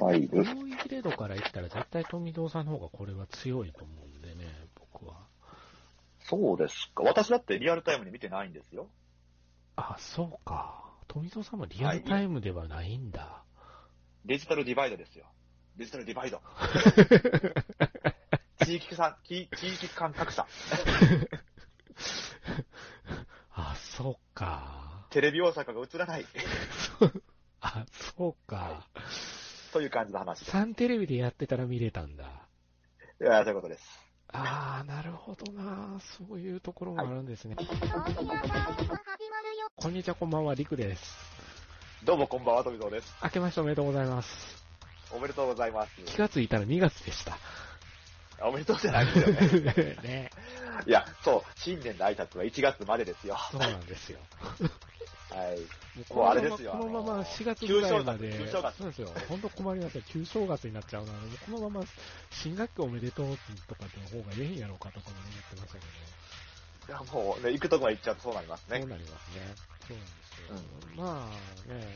入る。領域レードから言ったら絶対富藤さんの方がこれは強いと思うんでね、僕は。そうですか。私だってリアルタイムに見てないんですよ。あ、そうか。富藤さんもリアルタイムではないんだ。デジタルディバイドですよ。デジタルディバイド。地域さ地地域間格差。あ、そうか。テレビ大阪が映らない。あ、そうか。という感じの話です。サンテレビでやってたら見れたんだ。いや、そういうことです。ああ、なるほどな。そういうところもあるんですね。こんにちは、こんばんは、りくです。どうもこんばんは、富蔵です。明けましておめでとうございます。おめでとうございます。気がついたら2月でした。おめでとうじゃないですよね。ね。いや、そう、新年の挨拶は1月までですよ。そうなんですよ。はい。ももうあれですよこのままあの4月ぐらいまで、そうですよ。本当困りますよ。旧正月になっちゃうな。もうこのまま新学期おめでとうとかの方がええんやろうかとかも思ってましたけど。いや、もうね、行くとこまで行っちゃうとそうなりますね。そうなりますね。そうなんですよ。まあね、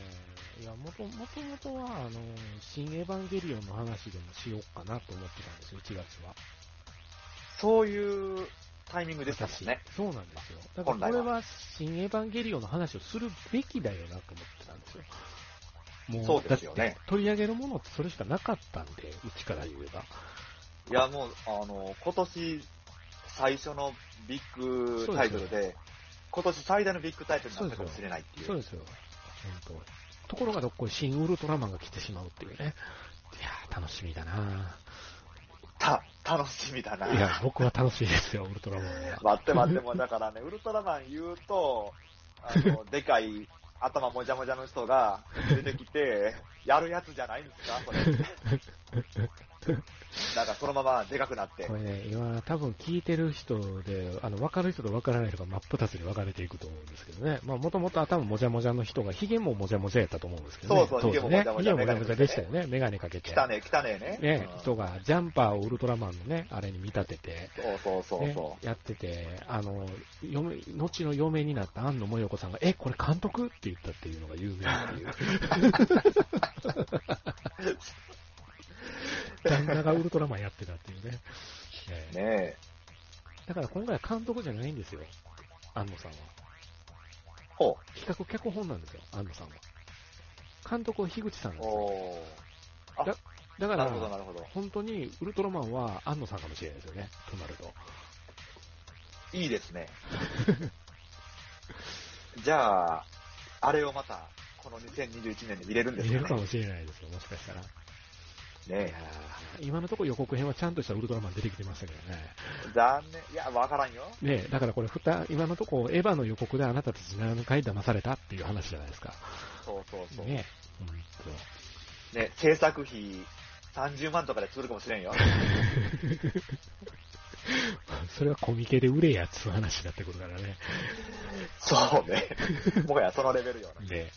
いや、もともともとは、あの、新エヴァンゲリオンの話でもしようかなと思ってたんですよ、1月は。そういうタイミングでしたもんね。そうなんですよ。だからこれは新エヴァンゲリオンの話をするべきだよなと思ってたんですよ。もそうですよね取り上げるものってそれしかなかったんで、うちから言えば。いや、もう、あの、今年最初のビッグタイトルで、今年最大のビッグタイトルになったかもしれないっていう。そうですよ。本当。ところがどっこい新ウルトラマンが来てしまうっていうね。いやー、楽しみだなた、楽しみだな。いや、僕は楽しいですよ、ウルトラマンは。待って待って、もうだからね、ウルトラマン言うと、あの、でかい頭もじゃもじゃの人が出てきて、やるやつじゃないんですか、これ。なんかそのままでかくなってこ。れね、今多分聞いてる人で、あの、分かる人と分からない人が真っ二つに分かれていくと思うんですけどね。まあ、もともと頭もじゃもじゃの人が、髭ももじゃもじゃやったと思うんですけどね。そうそう当時ね。髭ももじゃもじゃ髭ももじゃもじゃでしたよね。メガネかけて。汚ねえ、汚ねえね。ね、うん人がジャンパーをウルトラマンのね、あれに見立てて、そうそうそうねそ、やってて、あの、嫁、後の嫁になった安野もよこさんが、え、これ監督って言ったっていうのが有名っていう。旦那がウルトラマンやってたっていうね。え。だから今回は監督じゃないんですよ。安野さんは。ほ企画脚本なんですよ、安野さんは。監督は樋口さんですよ。おー。あ、だかなるほど、ら、なるほど。本当にウルトラマンは安野さんかもしれないですよね、となると。いいですね。じゃあ、あれをまた、この2021年で見れるんですかね。見れるかもしれないですよ、もしかしたら。いね今のところ予告編はちゃんとしたウルトラマン出てきてましたけどね。え残念。いや、わからんよ。ねえだからこれふた、今のところエヴァの予告であなたたち何回騙されたっていう話じゃないですか。そうそうそう。ねえね、制作費30万とかで作るかもしれんよ。と それはコミケで売れやっつう話になってくるからね。そうね。もはやそのレベルよな。で、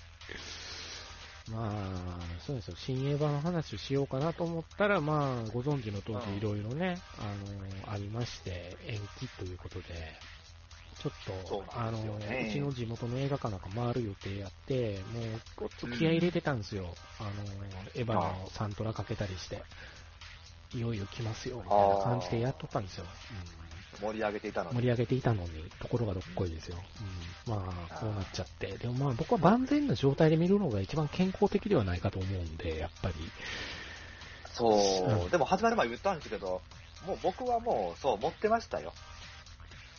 まあ、そうですよ。新エヴァの話をしようかなと思ったら、まあ、ご存知の通うんりいろいろね、あの、ありまして、延期ということで、ちょっと、あの、うちの地元の映画館なんか回る予定やって、もう、ごっつ気合い入れてたんですよ。あの、エヴァのサントラかけたりして、いよいよ来ますよ、みたいな感じでやっとったんですよ。うん盛り上げていたのに。盛り上げていたのに、ところがどっこいですよ。うん、まあ、こうなっちゃって。でもまあ僕は万全な状態で見るのが一番健康的ではないかと思うんで、やっぱり。そうう。でも始まる前言ったんですけど、もう僕はもう、そう、持ってましたよ。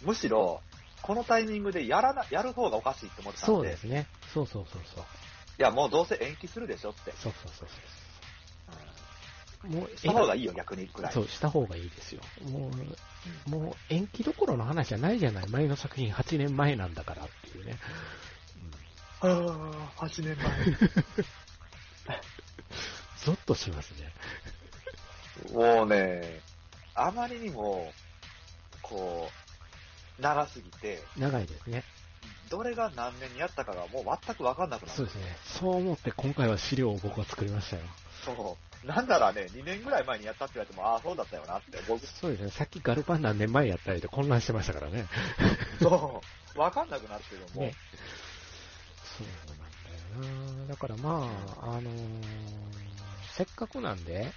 むしろ、このタイミングでやらな、やる方がおかしいって思ってたんで。そうですね。そうそうそうそう。いや、もうどうせ延期するでしょって。そうそうそうそう。もう、した方がいいよ、逆に、くらい。そう、した方がいいですよ。もう、もう延期どころの話じゃないじゃない。前の作品8年前なんだからっていうね。ああ、8年 ゾッとしますね。前。もうね、あまりにも、こう、長すぎて、長いですね。どれが何年にやったかがもう全くわかんなくなる。そうですね。そう思って今回は資料を僕は作りましたよ。そう。なんならね、2年ぐらい前にやったって言われても、ああ、そうだったよなって、僕、そうですね。さっきガルパン何年前やったりで混乱してましたからね。そう、わかんなくなってるもう、ねそうなんだよな。だからまあ、あのーせっかくなんで、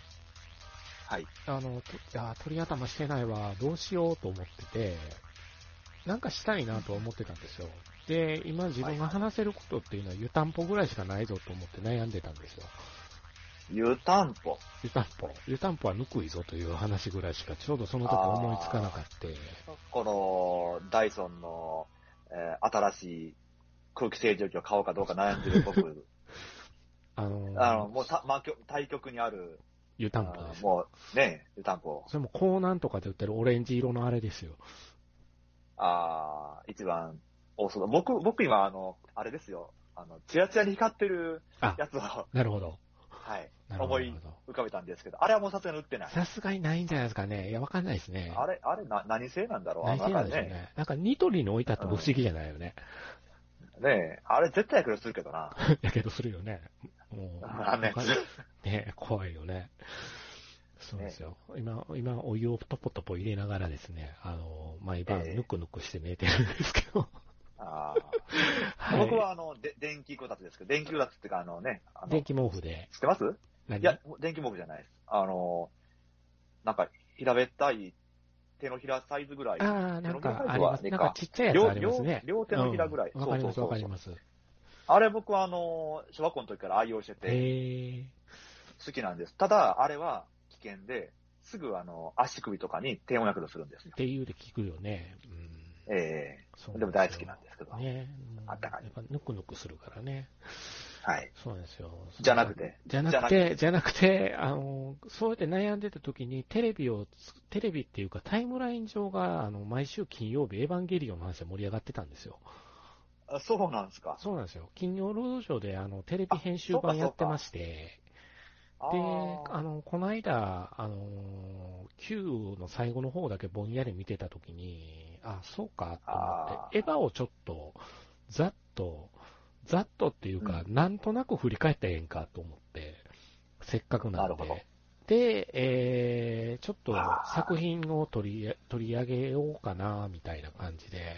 はい。あの、といや、鳥頭してないわ、どうしようと思ってて、なんかしたいなとは思ってたんですよ。で、今自分が話せることっていうのは湯たんぽぐらいしかないぞと思って悩んでたんですよ。湯たんぽ。湯たんぽ。湯たんぽはぬくいぞという話ぐらいしかちょうどその時思いつかなかった。この、ダイソンの、えー新しい空気清浄機を買おうかどうか悩んでる僕、あのーあの、もうた、ま、対極にある、湯たんぽです。もう、ね、湯たんぽ。それも港南とかで売ってるオレンジ色のあれですよ。ああ、一番、オーソド僕、僕今、あの、あれですよ。あの、ツヤツヤに光ってるあやつを、なるほど。はい、なるほど。思い浮かべたんですけど、あれはもうさすがに売ってない。さすがにないんじゃないですかね。いや、わかんないですね。あれ、あれ、な、何製なんだろう何せなんでしょうね。ね。なんかニトリに置いたって不思議じゃないよね。ねえ、あれ絶対やけどするけどな。やけどするよね。もう、あねわかんね怖いよね。そうですよ。今、今、お湯をトポトポ入れながらですね、あの、毎晩ええぬくぬくして寝てるんですけど。あ はいー僕はあの、で電気こたつですけど、電気こたつっていうか、あのね、あの電気毛布で。知ってます？何？いや、電気毛布じゃないです。あの、なんか、平べったい手のひらサイズぐらい。ああ、なんかあります。なんかちっちゃいやつ両ありますね。両両手のひらぐらいうんわかります、そうそうそうわかります。あれ僕はあの、小学校の時から愛用してて。好きなんです。ただ、あれは危険で、すぐあの、足首とかに低温やけどするんですよっ。ていうで聞くよね。うん。ええそうでも大好きなんですけど。ね。うんあったかいやっぱぬくぬくするからね。はい。そうなんですよ。じゃなくて？じゃなくて、じゃなくて、あの、そうやって悩んでた時に、テレビを、テレビっていうかタイムライン上が、あの、毎週金曜日、エヴァンゲリオンの話で盛り上がってたんですよ。あそうなんですか？そうなんですよ。金曜ロードショーで、あの、テレビ編集版やってまして、あで、ーあの、この間、あの、Q の最後の方だけぼんやり見てた時に、あ、そうか、と思あって、エヴァをちょっと、ざっと、ざっとっていうか、なんとなく振り返ったらええんかと思って、せっかくなんで。で、えー、ちょっと作品を取り取り上げようかな、みたいな感じで、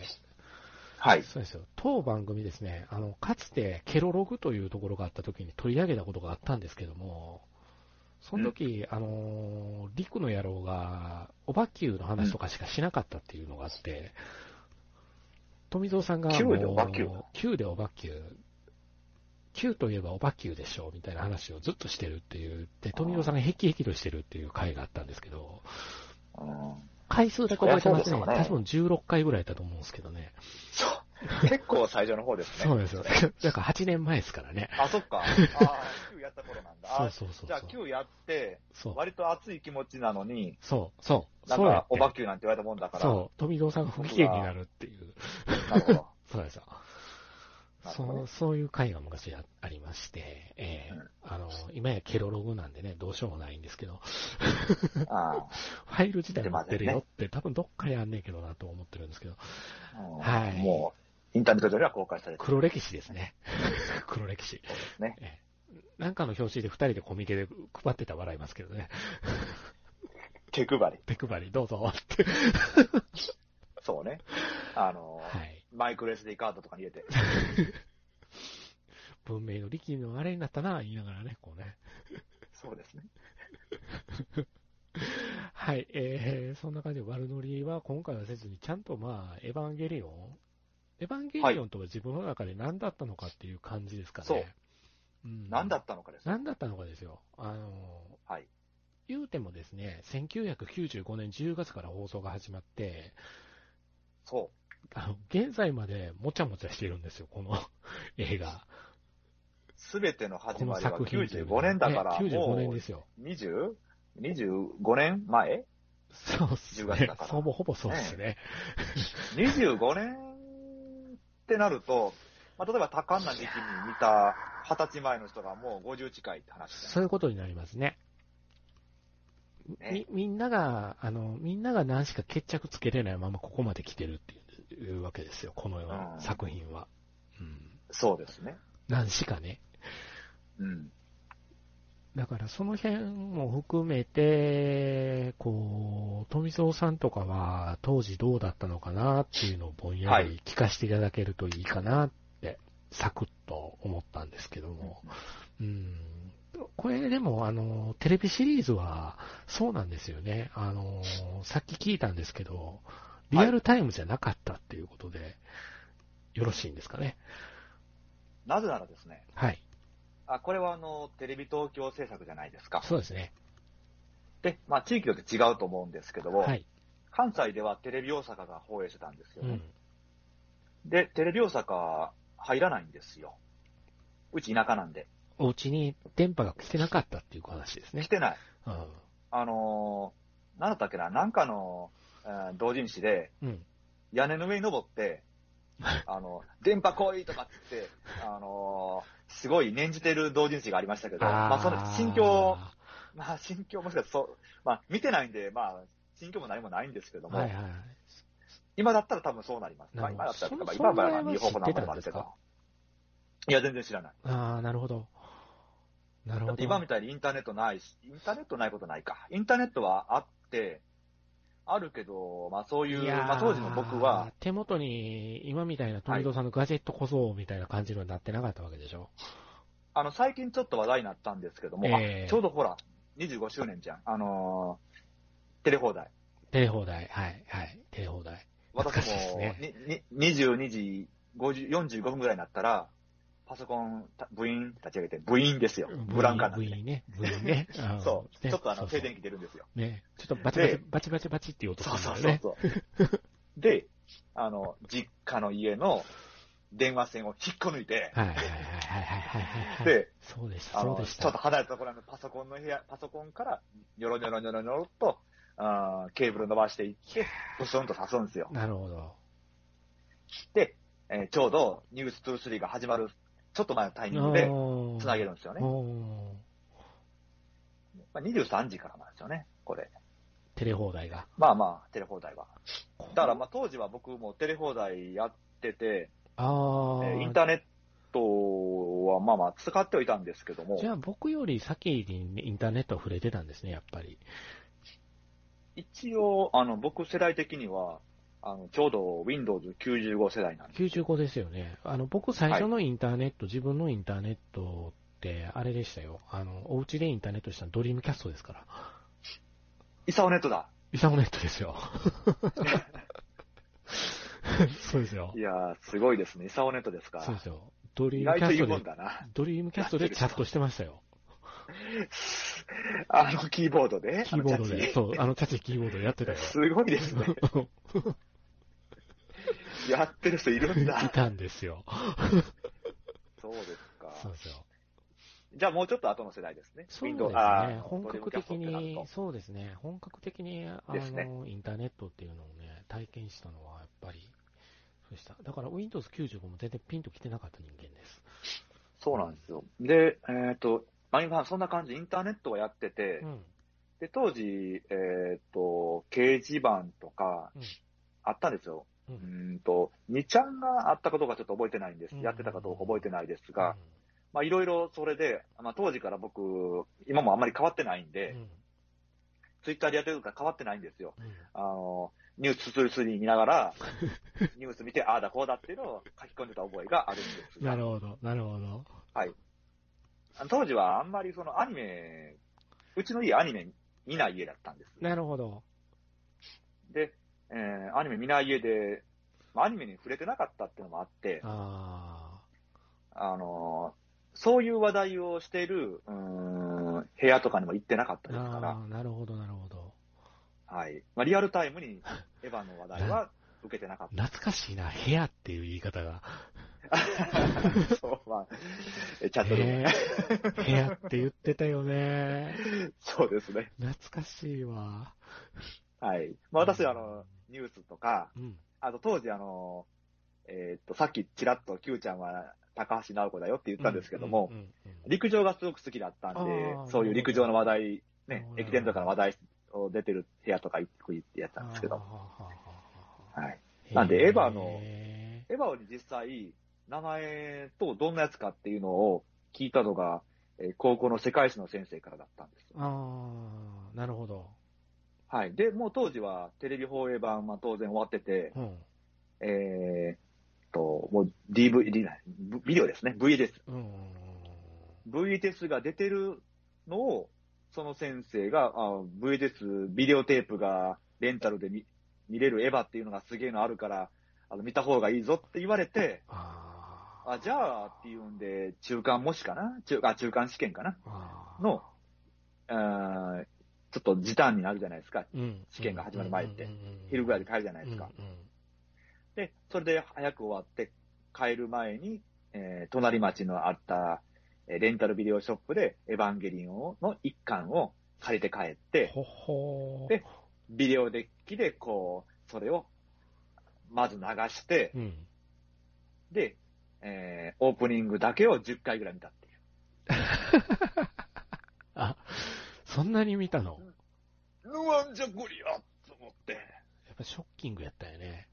はい。そうですよ。当番組ですね、あの、かつてケロログというところがあった時に取り上げたことがあったんですけども、その時、あのー、陸の野郎が、オバキューの話とかしかしなかったっていうのがあって、富蔵さんが、Q でオバキューもう Q でオバキュー、Q といえばオバキューでしょ、みたいな話をずっとしてるっていう、で、富蔵さんがヘキヘキとしてるっていう回があったんですけど、うん回数だけ覚えてますね。す多分16回ぐらいだと思うんですけどね。そう。結構最初の方ですね。そうですよ。だから8年前ですからね。あ、そっか。ああ、Q やった頃なんだ。そうあそうそう。じゃあ Q やって、そう。割と熱い気持ちなのに、そう、そう。なんかオバ Q なんて言われたもんだから。そう。富蔵さんが不機嫌になるっていう。なるほど。そうですよ。そう、そういう回が昔あありまして、えーうんあの、今やケロログなんでね、どうしようもないんですけど、あファイル自体持ってるよって、多分どっかにあんねんけどなと思ってるんですけど、はいもう、インターネット上では公開されてる。黒歴史ですね。黒歴史。ね。えーなんかの表紙で二人でコミケで配ってたら笑いますけどね。手配り。手配りどうぞって。そうね。あの、はい。マイクロ SD カードとかに入れて。文明の力のあれになったな、言いながらね、こうね。そうですね。はい、えー、そんな感じで悪ノリは今回はせずに、ちゃんとまあ、エヴァンゲリオンエヴァンゲリオンとは自分の中で何だったのかっていう感じですかね。そう。うん、何だったのかです。何だったのかですよ。あの、はい。言うてもですね、1995年10月から放送が始まって、そあの、現在までもちゃもちゃしてるんですよ、この 映画。う。すべての始まりは作品というの95年だから、ね、95もう年ですよ。20、25年前？そうっす10月ねだか。らほぼほぼそうですね。25年ってなると、まあ、例えば多感な時期に見た20歳前の人がもう50近いって話そういうことになりますね。ねみ、みんなが、あの、みんなが何しか決着つけれないままここまで来てるっていうわけですよ、このうん作品は。うん。そうですね。何しかね。うん。だからその辺も含めて、こう、富蔵さんとかは当時どうだったのかなっていうのをぼんやり聞かせていただけるといいかなって、サクッと思ったんですけども。うん。これでも、あの、テレビシリーズは、そうなんですよね。あの、さっき聞いたんですけど、リアルタイムじゃなかったっていうことで、よろしいんですかね？なぜならですね、はい。あこれはあの、テレビ東京制作じゃないですか。そうですね。で、まあ地域によって違うと思うんですけども、はい。関西ではテレビ大阪が放映してたんですよね。うん。で、テレビ大阪入らないんですよ。うち田舎なんで。お家に電波が来てなかったっていう話ですね来。てない。うん。あのー、なんだったっけな、なんかの、えー同人誌で、うん。屋根の上に登って、あの、電波来いとかっつって、あのーすごい念じてる同人誌がありましたけど、まあその心境、まあ心境もしかそう、まあ見てないんで、まあ心境も何もないんですけども、はいはい。今だったら多分そうなります。まあ今だったら、まあそ今は日本語の知ってたんもあるけど。いや、全然知らない。ああ、なるほど。なるほど。今みたいにインターネットないし、インターネットないことないか。インターネットはあって、あるけど、まあそういう、やーまあ当時の僕は、、手元に今みたいな富戸さんのガジェット小僧みたいな感じになってなかったわけでしょ？あの、最近ちょっと話題になったんですけども、ええあちょうどほら、25周年じゃん。あのーテレ放題。テレ放題。はい、はい。テレ放題。私も、ねにに22時50 45分ぐらいになったら、パソコン、た部員立ち上げて、部員ですよ。ブランカーなんで。部員ね。部員ね。あ のそう。ねちょっとあの、そうそう静電気出るんですよ。ね。ちょっとバチバチで、バチバチバチっていう音そうそうするんだよそうね。そう。で、あの、実家の家の電話線を引っこ抜いて、はいはいはいはいはい。で、そうでした、あの、そうでしちょっとた。離れたところのパソコンの部屋、パソコンから、ニョロニョロニョロニョロっと、あーケーブル伸ばしていって、プスンと刺すんですよ。なるほど。で、えーちょうどニュース23が始まる、ちょっと前のタイミングでおー繋げるんですよね。まあ、23時からなんですよね、これ。テレ放題が。まあまあ、テレ放題は。だからまあ当時は僕もテレ放題やってて、あーえーインターネットはまあまあ使ってはいたんですけどもじ、ゃあ僕より先にインターネットは触れてたんですね、やっぱり。一応、あの、僕世代的には、あの、ちょうど Windows 95世代なんです。95ですよね。あの、僕最初のインターネット、自分のインターネットって、あれでしたよ。あの、お家でインターネットしたのドリームキャストですから。イサオネットだ。イサオネットですよ。そうですよい。やー、すごいですね。イサオネットですか。そうですよ。ドリ意ームキャストで。ドリームキャストでチャットしてましたよ。あのキーボードで？キーボードで。そう、あのチャチキーボードでやってたよ。すごいですね。やってる人いるんだ い。たんですよ。そうですか。そうですよ。じゃあもうちょっと後の世代ですね。そうですねー。本格的に、とそうですね。本格的に、あですねの、インターネットっていうのをね、体験したのは、やっぱり、そうでした。だから Windows 95も全然ピンと来てなかった人間です。そうなんですよ。で、えっ、と、まあ今そんな感じ、インターネットをやってて、うん。で、当時、えっ、と、掲示板とかうん、あったんですよ。うんと、2ちゃんがあったかどうかちょっと覚えてないんです。うんやってたかどうか覚えてないですが、まあいろいろそれで、まあ当時から僕、今もあんまり変わってないんうん、で、うん。ツイッターでやってるから変わってないんですよ。うんあの、ニュース33見ながら、ニュース見て、ああだこうだっていうのを書き込んでた覚えがあるんですがなるほど、なるほど。はい。当時はあんまりそのアニメ、うちの家アニメ見ない家だったんです。なるほど。で、えーアニメ見ない家で、まあアニメに触れてなかったっていうのもあって、ああのーそういう話題をしている、うーん、部屋とかにも行ってなかったーですから、なるほど、なるほど。はい。まあ、リアルタイムにエヴァの話題は受けてなかっ懐かしいな、部屋っていう言い方が。た。そう、まあ、えチャットでもね部屋って言ってたよね。そうですね。懐かしいわ。はい。まあ、私はあの、ニュースとか、うん。あと当時あの、えーっと、さっきちらっと Q ちゃんは高橋直子だよって言ったんですけども、陸上がすごく好きだったんあでー、そういう陸上の話題、ね駅伝とかの話題を出てる部屋とか行ってやったんですけど、はい。なんでエヴァのへエヴァに実際、名前とどんなやつかっていうのを聞いたのが、えー高校の世界史の先生からだったんです。ーああ、なるほど。はい。で、もう当時はテレビ放映版は当然終わってて、うん。えーっと、もう DVD、ビデオですね。V です。うん。VHS が出てるのを、その先生が、あ VHS、ビデオテープがレンタルで見見れるエヴァっていうのがすげえのあるから、あの見た方がいいぞって言われて、ああ、じゃあっていうんで、中間模試かな？中あ中間試験かな？の、あーちょっと時短になるじゃないですか。うん試験が始まる前って昼ぐらいで帰るじゃないですか。で、それで早く終わって帰る前に、えー隣町のあった、えーレンタルビデオショップでエヴァンゲリオンの一巻を借りて帰って、ほほーでビデオデッキでこう、それをまず流して、うん。で、えーオープニングだけを10回ぐらい見たっていう。あ、そんなに見たの？うわんじゃこりゃと思って、やっぱショッキングやったよね。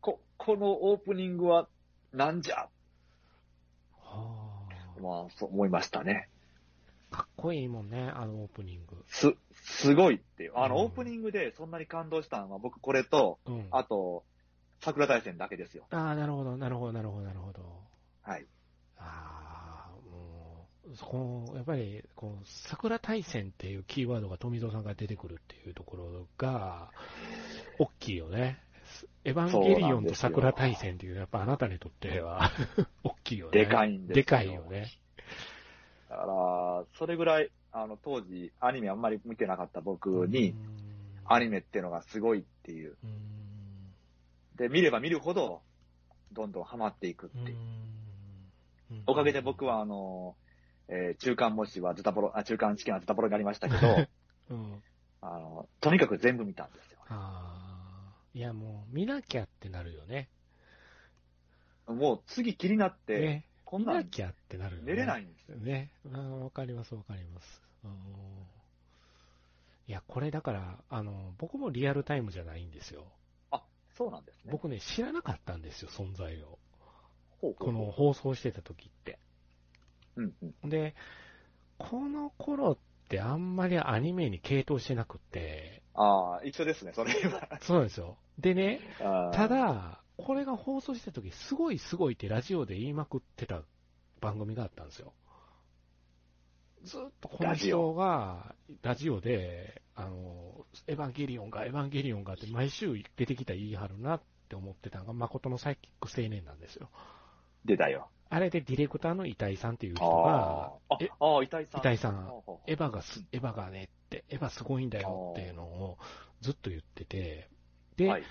こ、このオープニングはなんじゃ？はあ。まあ、そう思いましたね。かっこいいもんね、あのオープニング。す、すごいっていう。あの、うんオープニングでそんなに感動したのは、僕これと、うん。あと、桜大戦だけですよ。ああ、なるほど、なるほど、なるほど、なるほど。はい。ああ、こやっぱり、こう、桜大戦っていうキーワードが富蔵さんが出てくるっていうところが、大きいよね。エヴァンゲリオンと桜大戦っていうやっぱあなたにとっては、大きいよね。でかいんですよでかいよね。だから、それぐらい、あの、当時、アニメあんまり見てなかった僕に、アニメっていうのがすごいっていう。うん、で、見れば見るほど、どんどんハマっていくってうんいう。うんおかげで僕は、あの、えー中間模試はズタボロ、あ、中間試験はズタボロになりましたけど、うん、あの、とにかく全部見たんですよ。ああ、いやもう、見なきゃってなるよね。もう次気になって、ね。こんな見なんきゃってなるよね。寝れないんですよ。ね。わかります、わかります。うんいや、これだから、あの、僕もリアルタイムじゃないんですよ。あ、そうなんですね。僕ね、知らなかったんですよ、存在を。ほうほうこの放送してた時って。うんうん。で、この頃ってあんまりアニメに傾倒してなくって、ああ、一緒ですね、それは。そうなんですよ。でね、た、だ、これが放送してた時、すごいすごいってラジオで言いまくってた番組があったんですよ。ずっとこの人が、ラジオで、あの、エヴァンゲリオンが、エヴァンゲリオンがって毎週出てきたら言い張るなって思ってたのが、誠のサイキック青年なんですよ。出たよ。あれでディレクターの板井さんっていう人あが、あえ、ああ、板井さん。板井さんエヴァがす、エヴァがねって、エヴァすごいんだよっていうのをずっと言ってて、で、はい。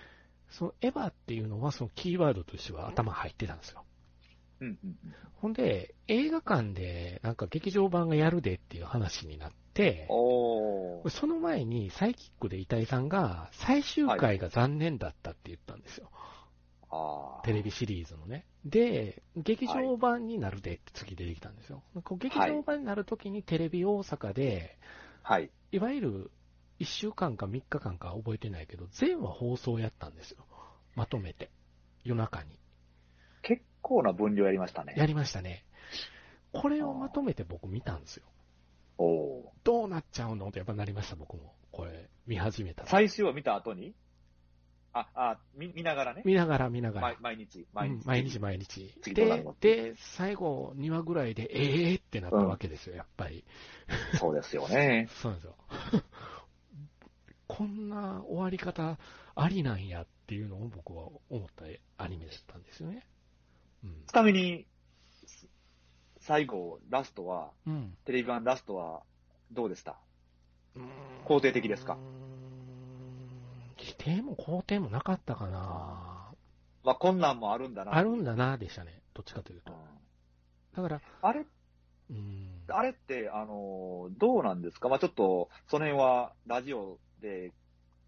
そのエヴァっていうのはそのキーワードとしては頭入ってたんですよ。うんうんうん。ほんで、映画館でなんか劇場版がやるでっていう話になって。その前にサイキックで板井さんが最終回が残念だったって言ったんですよ。ああ。テレビシリーズのね。で、劇場版になるでって次出てきたんですよ。こう劇場版になるときにテレビ大阪で、はい。いわゆる1週間か3日間か覚えてないけど、全話放送やったんですよ。まとめて。夜中に。結構な分量やりましたね。やりましたね。これをまとめて僕見たんですよ。おー。どうなっちゃうのってやっぱなりました、僕も。これ、見始めたら。最終話見た後に？あ、あ、見見ながらね。見ながら見ながら毎。毎日、う毎日。ん毎日毎日。でで、最後2話ぐらいで、ええーってなったわけですよ、やっぱり。そうですよね。そうなんですよ。こんな終わり方ありなんやっていうのを僕は思ったアニメだったんですよね。うん。ちなみに、最後、ラストは、うん。テレビ版ラストは、どうでした？うーん肯定的ですか？うーん否定も肯定もなかったかな。まあ、こんなんもあるんだな。あるんだな、でしたね。どっちかというとうん。だから、あれ、うん。あれって、あの、どうなんですか？まあ、ちょっと、その辺は、ラジオで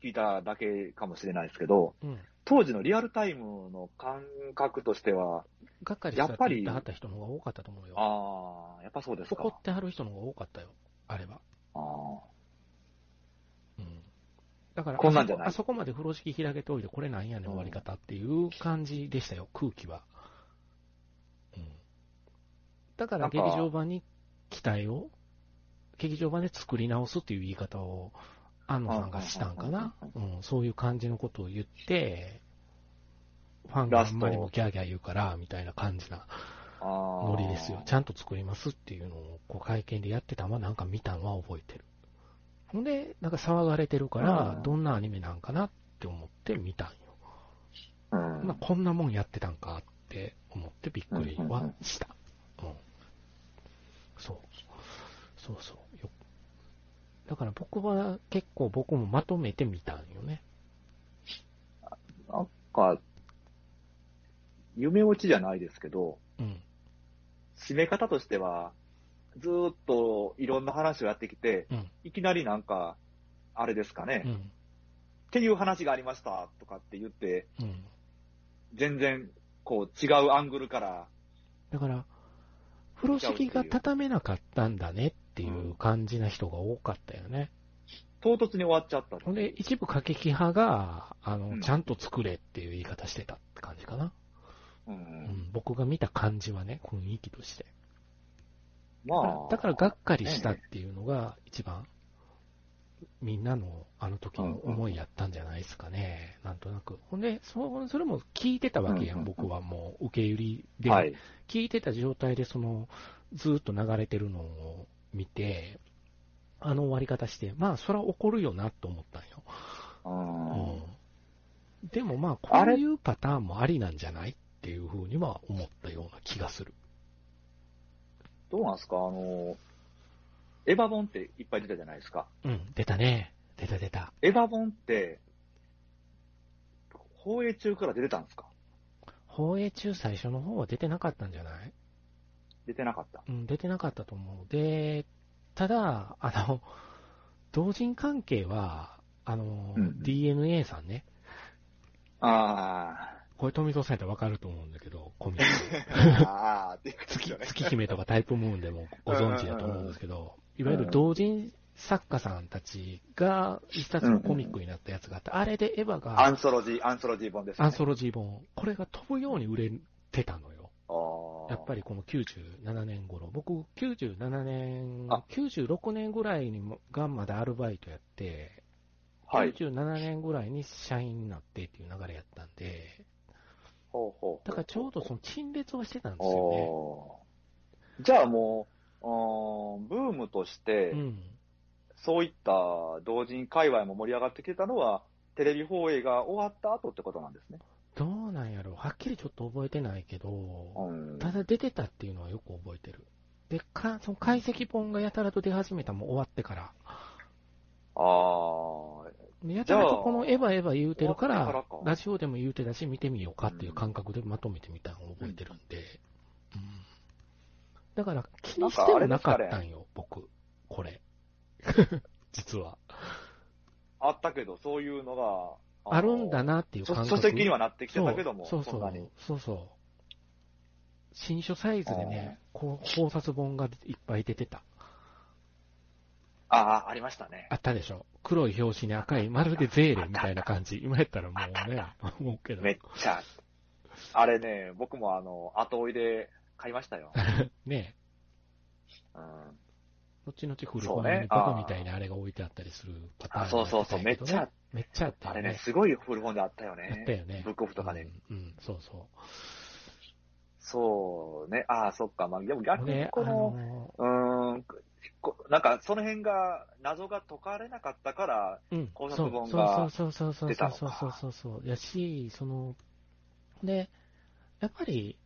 聞いただけかもしれないですけど、うん。当時のリアルタイムの感覚としては、がっかりしたやっぱり言ってはった人の方が多かったと思うよ。ああ、やっぱそうですか。怒ってはる人の方が多かったよ。あれは。あうん。だから、こんなんじゃないあそこまで風呂敷開けておいて、これなんやねん終わり方っていう感じでしたよ、空気は。うん。だから、劇場版に期待を、劇場版で作り直すっていう言い方を、安野さんがしたんかな。うん、そういう感じのことを言って、ファンがあんまりもギャーギャー言うから、みたいな感じなノリですよ。ちゃんと作りますっていうのをこう会見でやってたのはなんか見たのは覚えてる。ほんで、なんか騒がれてるからう、んどんなアニメなんかなって思って見たんよ。うんまあ、こんなもんやってたんかって思ってびっくりはした。うん。そう。そうそう。よだから僕は結構僕もまとめてみたんよね。なんか、夢落ちじゃないですけど、うん。締め方としては、ずーっといろんな話をやってきて、うん。いきなりなんか、あれですかね、っうん。ていう話がありましたとかって言って、うん。全然こう違うアングルから、だから、風呂敷が畳めなかったんだねっていう感じな人が多かったよね。唐突に終わっちゃった。ほんで、一部過激派が、あの、うんちゃんと作れっていう言い方してたって感じかな。ううんん、僕が見た感じはね、雰囲気として。まあ、だから、がっかりしたっていうのが、一番、みんなのあの時の思いやったんじゃないですかね、なんとなく。ほんで、そそれも聞いてたわけやん、僕はもう、受け売りで、はい。聞いてた状態で、その、ずーっと流れてるのを見て、あの終わり方して、まあ、それは怒るよなと思ったんよ。うんうん。でもまあ、こういうパターンもありなんじゃない？っていうふうには思ったような気がする。どうなんですか？あの、エヴァ本っていっぱい出たじゃないですか。うん、出たね。出た出た。エヴァ本って、放映中から出てたんですか？放映中最初の方は出てなかったんじゃない？出てなかった。うん、出てなかったと思う。で、ただ、あの、同人関係は、あの、うん DNA さんね、あこれ富蔵さんやったらわかると思うんだけど、コミック。あ、あ月。月姫とかタイプムーンでもご存知だと思うんですけど、いわゆる同人作家さんたちが一冊のコミックになったやつがあって、あれでエヴァアがンソロジー、アンソロジー本です、ね。アンソロジー本、これが飛ぶように売れてたのよ。やっぱりこの97年頃、僕97年あ、96年ぐらいにもがまだアルバイトやって、はい。97年ぐらいに社員になってっていう流れやったんで、ほうほうだからちょうどその陳列をしてたんですよね。じゃあもう、あーブームとして、うん。そういった同人界隈も盛り上がってきてたのは、テレビ放映が終わった後ってことなんですね。どうなんやろはっきりちょっと覚えてないけど、うん。ただ出てたっていうのはよく覚えてる。で、かその解析本がやたらと出始めたのも終わってから。ああ、でやたらとこのエヴァエヴァ言うてるからラジオでも言うてたし、見てみようかっていう感覚でまとめてみたのを覚えてるんで。うんだから気にしてもなかったんよ、僕。これ。実は。あったけど、そういうのが、あるんだなっていうそ感覚。書籍にはなってきてたけども、そうそうそうそうそう。新書サイズでね、こう考察本がいっぱい出てた。ああ、ありましたね。あったでしょ？黒い表紙に赤い、まるでゼーレみたいな感じ。今やったらもうね、思うけど。めっちゃ。あれね、僕もあの、後追いで買いましたよ。ねうん、後々古本屋にバカみたいにあれが置いてあったりするパターンあそうそうそう、めっちゃ、めっちゃあったよね。あれね、すごい古本であったよあね。ったよね。ブックオフとかで。うん、うん、そうそそうね、ああ、そっか、まあ、でもう。逆にこの、のうーん、こなんかその辺が、謎が解かれなかったから、うん、考察本がそうそうそうそうそうそうそうそうそう。やし、その、で、やっぱり、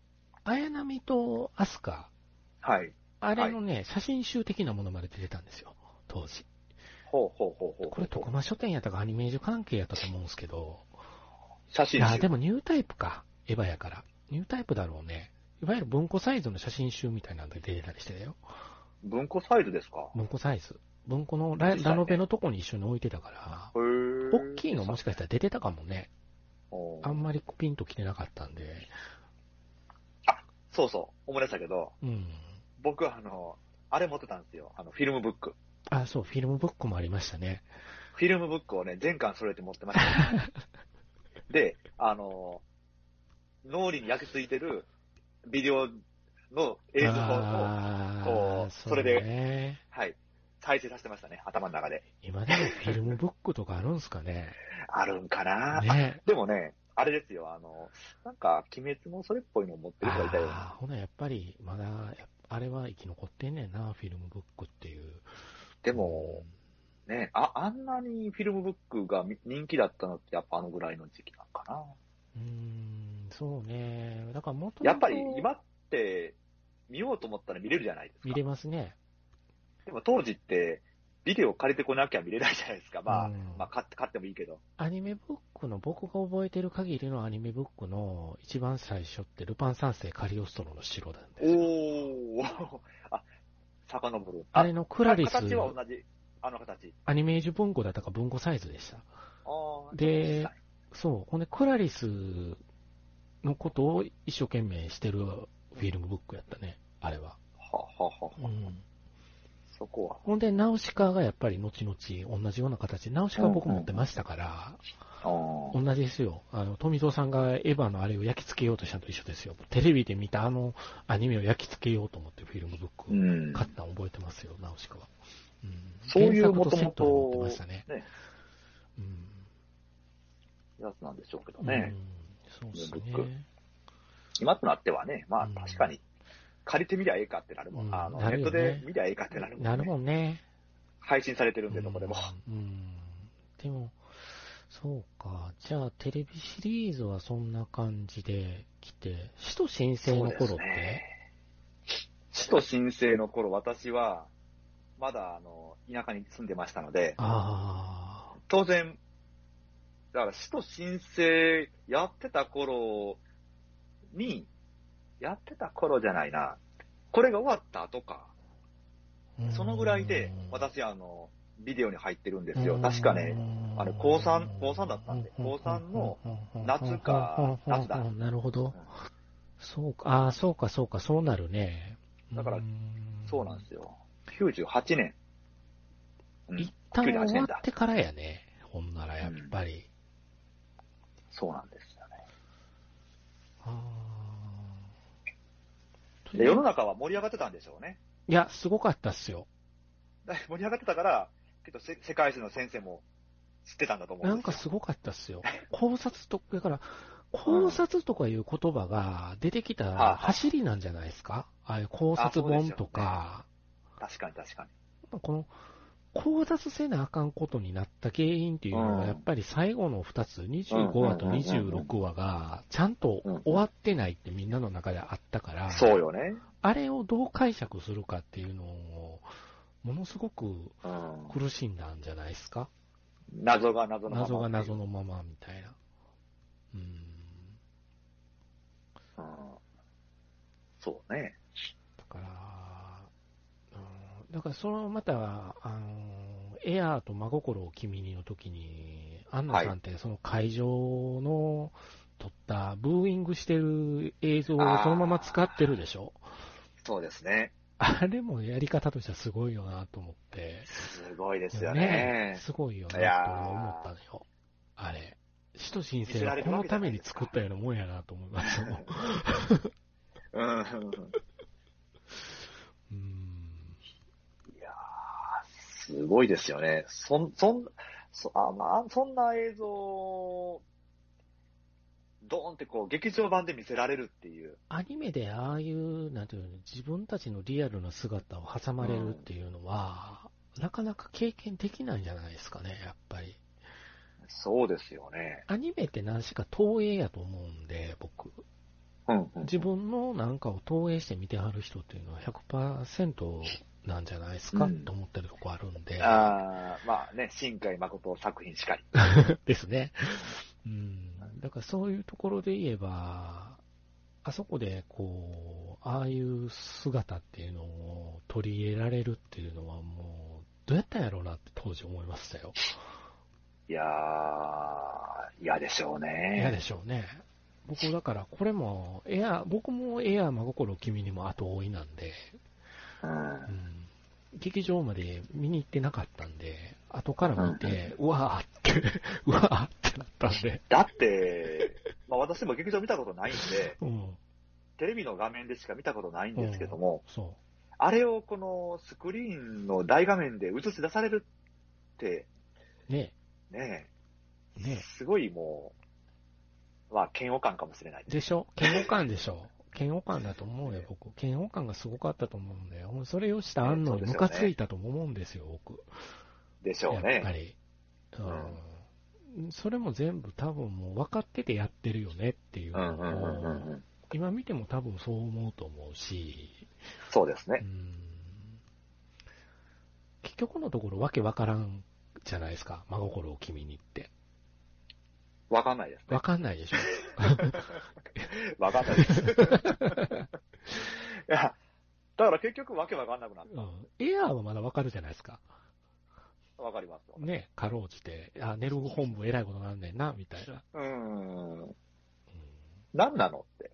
綾波と飛鳥、はい。あれのね、写真集的なものまで出てたんですよ、当時。ほうほうほうほう。これ、徳間書店やったかアニメージュ関係やったと思うんですけど、写真集。でもニュータイプか、エヴァやから。ニュータイプだろうね。いわゆる文庫サイズの写真集みたいなのが出てたりしてたよ。文庫サイズですか？文庫サイズ。文庫のラ,、ラノベのとこに一緒に置いてたから、大きいのもしかしたら出てたかもね。あんまりピンと来てなかったんで。そうそう、思い出したけど、うん。僕はあの、あれ持ってたんですよ。あの、フィルムブック。あ、そう、フィルムブックもありましたね。フィルムブックをね、全巻揃えて持ってました。で、あの、脳裏に焼き付いてるビデオの映像を、こうそれでね。はい、再生させてましたね、頭の中で。今でもフィルムブックとかあるんすかね。あるんかな、ね。でもね、あれですよ、あの、なんか、鬼滅もそれっぽいの持ってる人がいたよ。ああ、ほな、やっぱり、まだ、あれは生き残ってんねんな、フィルムブックっていう。でも、ね、あ、あんなにフィルムブックがみ人気だったのってやっぱあのぐらいの時期なんかな。うーん、そうね。だからもともとやっぱり今って見ようと思ったら見れるじゃないですか。見れますね。でも当時ってビデオ借りてこなきゃ見れないじゃないですか。まあ、うんまあ買って買ってもいいけど。アニメブックの、僕が覚えてる限りのアニメブックの一番最初って、ルパン三世カリオストロの城なんですよ。おー。あ、遡る。あれのクラリス、形は同じ。あの形。アニメージュ文庫だったか文庫サイズでした。ああ。でそう。ほんで、クラリスのことを一生懸命してるフィルムブックやったね、あれは。はははは、うん。そこは。ほんで、ナウシカがやっぱり後々同じような形で、ナウシカは僕持ってましたから、あー同じですよ。あの、富蔵さんがエヴァのあれを焼き付けようとしたのと一緒ですよ。テレビで見たあのアニメを焼き付けようと思ってフィルムブックをうん。買ったの覚えてますよ、ナウシカは。うん、そういう原もとも作とセットで持ってとましたね。ね、うん。やつなんでしょうけどうんね。そうですね。今となってはね、まあうん確かに、借りてみりゃええかってなるもん。うんあの、なるよねネットで見りゃええかってなるもん、ね。なるもんね。配信されてるんで、どこでも。うん。うんでも、そうか。じゃあ、テレビシリーズはそんな感じで来て、使徒申請の頃って、使徒申請の頃、私は、まだ、あの、田舎に住んでましたので、あ当然、だから、使徒申請やってた頃に、やってた頃じゃないな。これが終わった後か。あ。そのぐらいで、私、あの、ビデオに入ってるんですよ。確かね、あれ高三高三だったんで高三の夏か夏だなるほどん。そうか、ああ、そうか、そうか、そうなるね。だからんそうなんですよ。98年。うん一旦終98わっ。てからやね。ほんなら、やっぱり。そうなんですで、世の中は盛り上がってたんでしょうね。いや、すごかったっすよ。だ盛り上がってたから、けどせ世界史の先生も知ってたんだと思うんですよ。なんかすごかったっすよ。考察と、だから、考察とかいう言葉が出てきはたあ走りなんじゃないですか？ああいう考察本とか、確かに確かに。この、考察せなあかんことになった原因っていうのは、うんやっぱり最後の2つ、25話と26話が、ちゃんとうん終わってないってみんなの中であったから、そうよね。あれをどう解釈するかっていうのを、ものすごくうん。苦しんだんじゃないですか？謎が謎のまま。謎が謎のままみたいな。うん。うん。そうね。だから、そのまた、あの、エアーと真心を君にの時に、安野さんってその会場の撮ったブーイングしてる映像をそのまま使ってるでしょ？そうですね。あれもやり方としてはすごいよなと思って。すごいですよね。すごいよなと思ったのよ。あれ。使徒申請はこのために作ったようなもんやなと思います。うん。いやー、すごいですよね。そん、そん、そあまあ、そんな映像を、ドーンってこう、劇場版で見せられるっていう。アニメでああいう、なんていうの、自分たちのリアルな姿を挟まれるっていうのは、なかなか経験できないんじゃないですかね、やっぱり。そうですよね。アニメって何しか投影やと思うんで、僕。うん、うん。自分のなんかを投影して見てはる人っていうのは100%なんじゃないですか、うんと思ってるとこあるんで。あーまあね、新海誠作品しかり。ですね。うん。だからそういうところで言えば、あそこでこう、ああいう姿っていうのを取り入れられるっていうのはもう、どうやったんやろうなって当時思いましたよ。いやー、嫌でしょうね。嫌でしょうね。僕だからこれも、エア、僕もエア真心君にも後追いなんで、うん。うん劇場まで見に行ってなかったんで、後から見て、うわーって、うわーってなったんで、だって、まあ私も劇場見たことないんで、うん。テレビの画面でしか見たことないんですけども、そあれをこのスクリーンの大画面で映し出されるって、う。ねねねすごいもう、は嫌悪感かもしれないです。でしょ？嫌悪感でしょ？嫌悪感だと思うよ、僕。嫌悪感がすごかったと思うんだよ。それをした安野にムカついたと思うんですよ、僕。でしょうねやっぱ。り。うん。それも全部多分もう分かっててやってるよねっていうのを、今見ても多分そう思うと思うし、そうですね。うん。結局のところわけわからんじゃないですか、真心を君にって。わかんないですねわ。かんないでしょ。わかんないです。いや、だから結局わけわかんなくなっうん。エアーはまだわかるじゃないですか。た。わかりますよ。ね、かろうじて、あ、寝る本部偉いことなんねんな、みたいな。うーん。うん何なのって。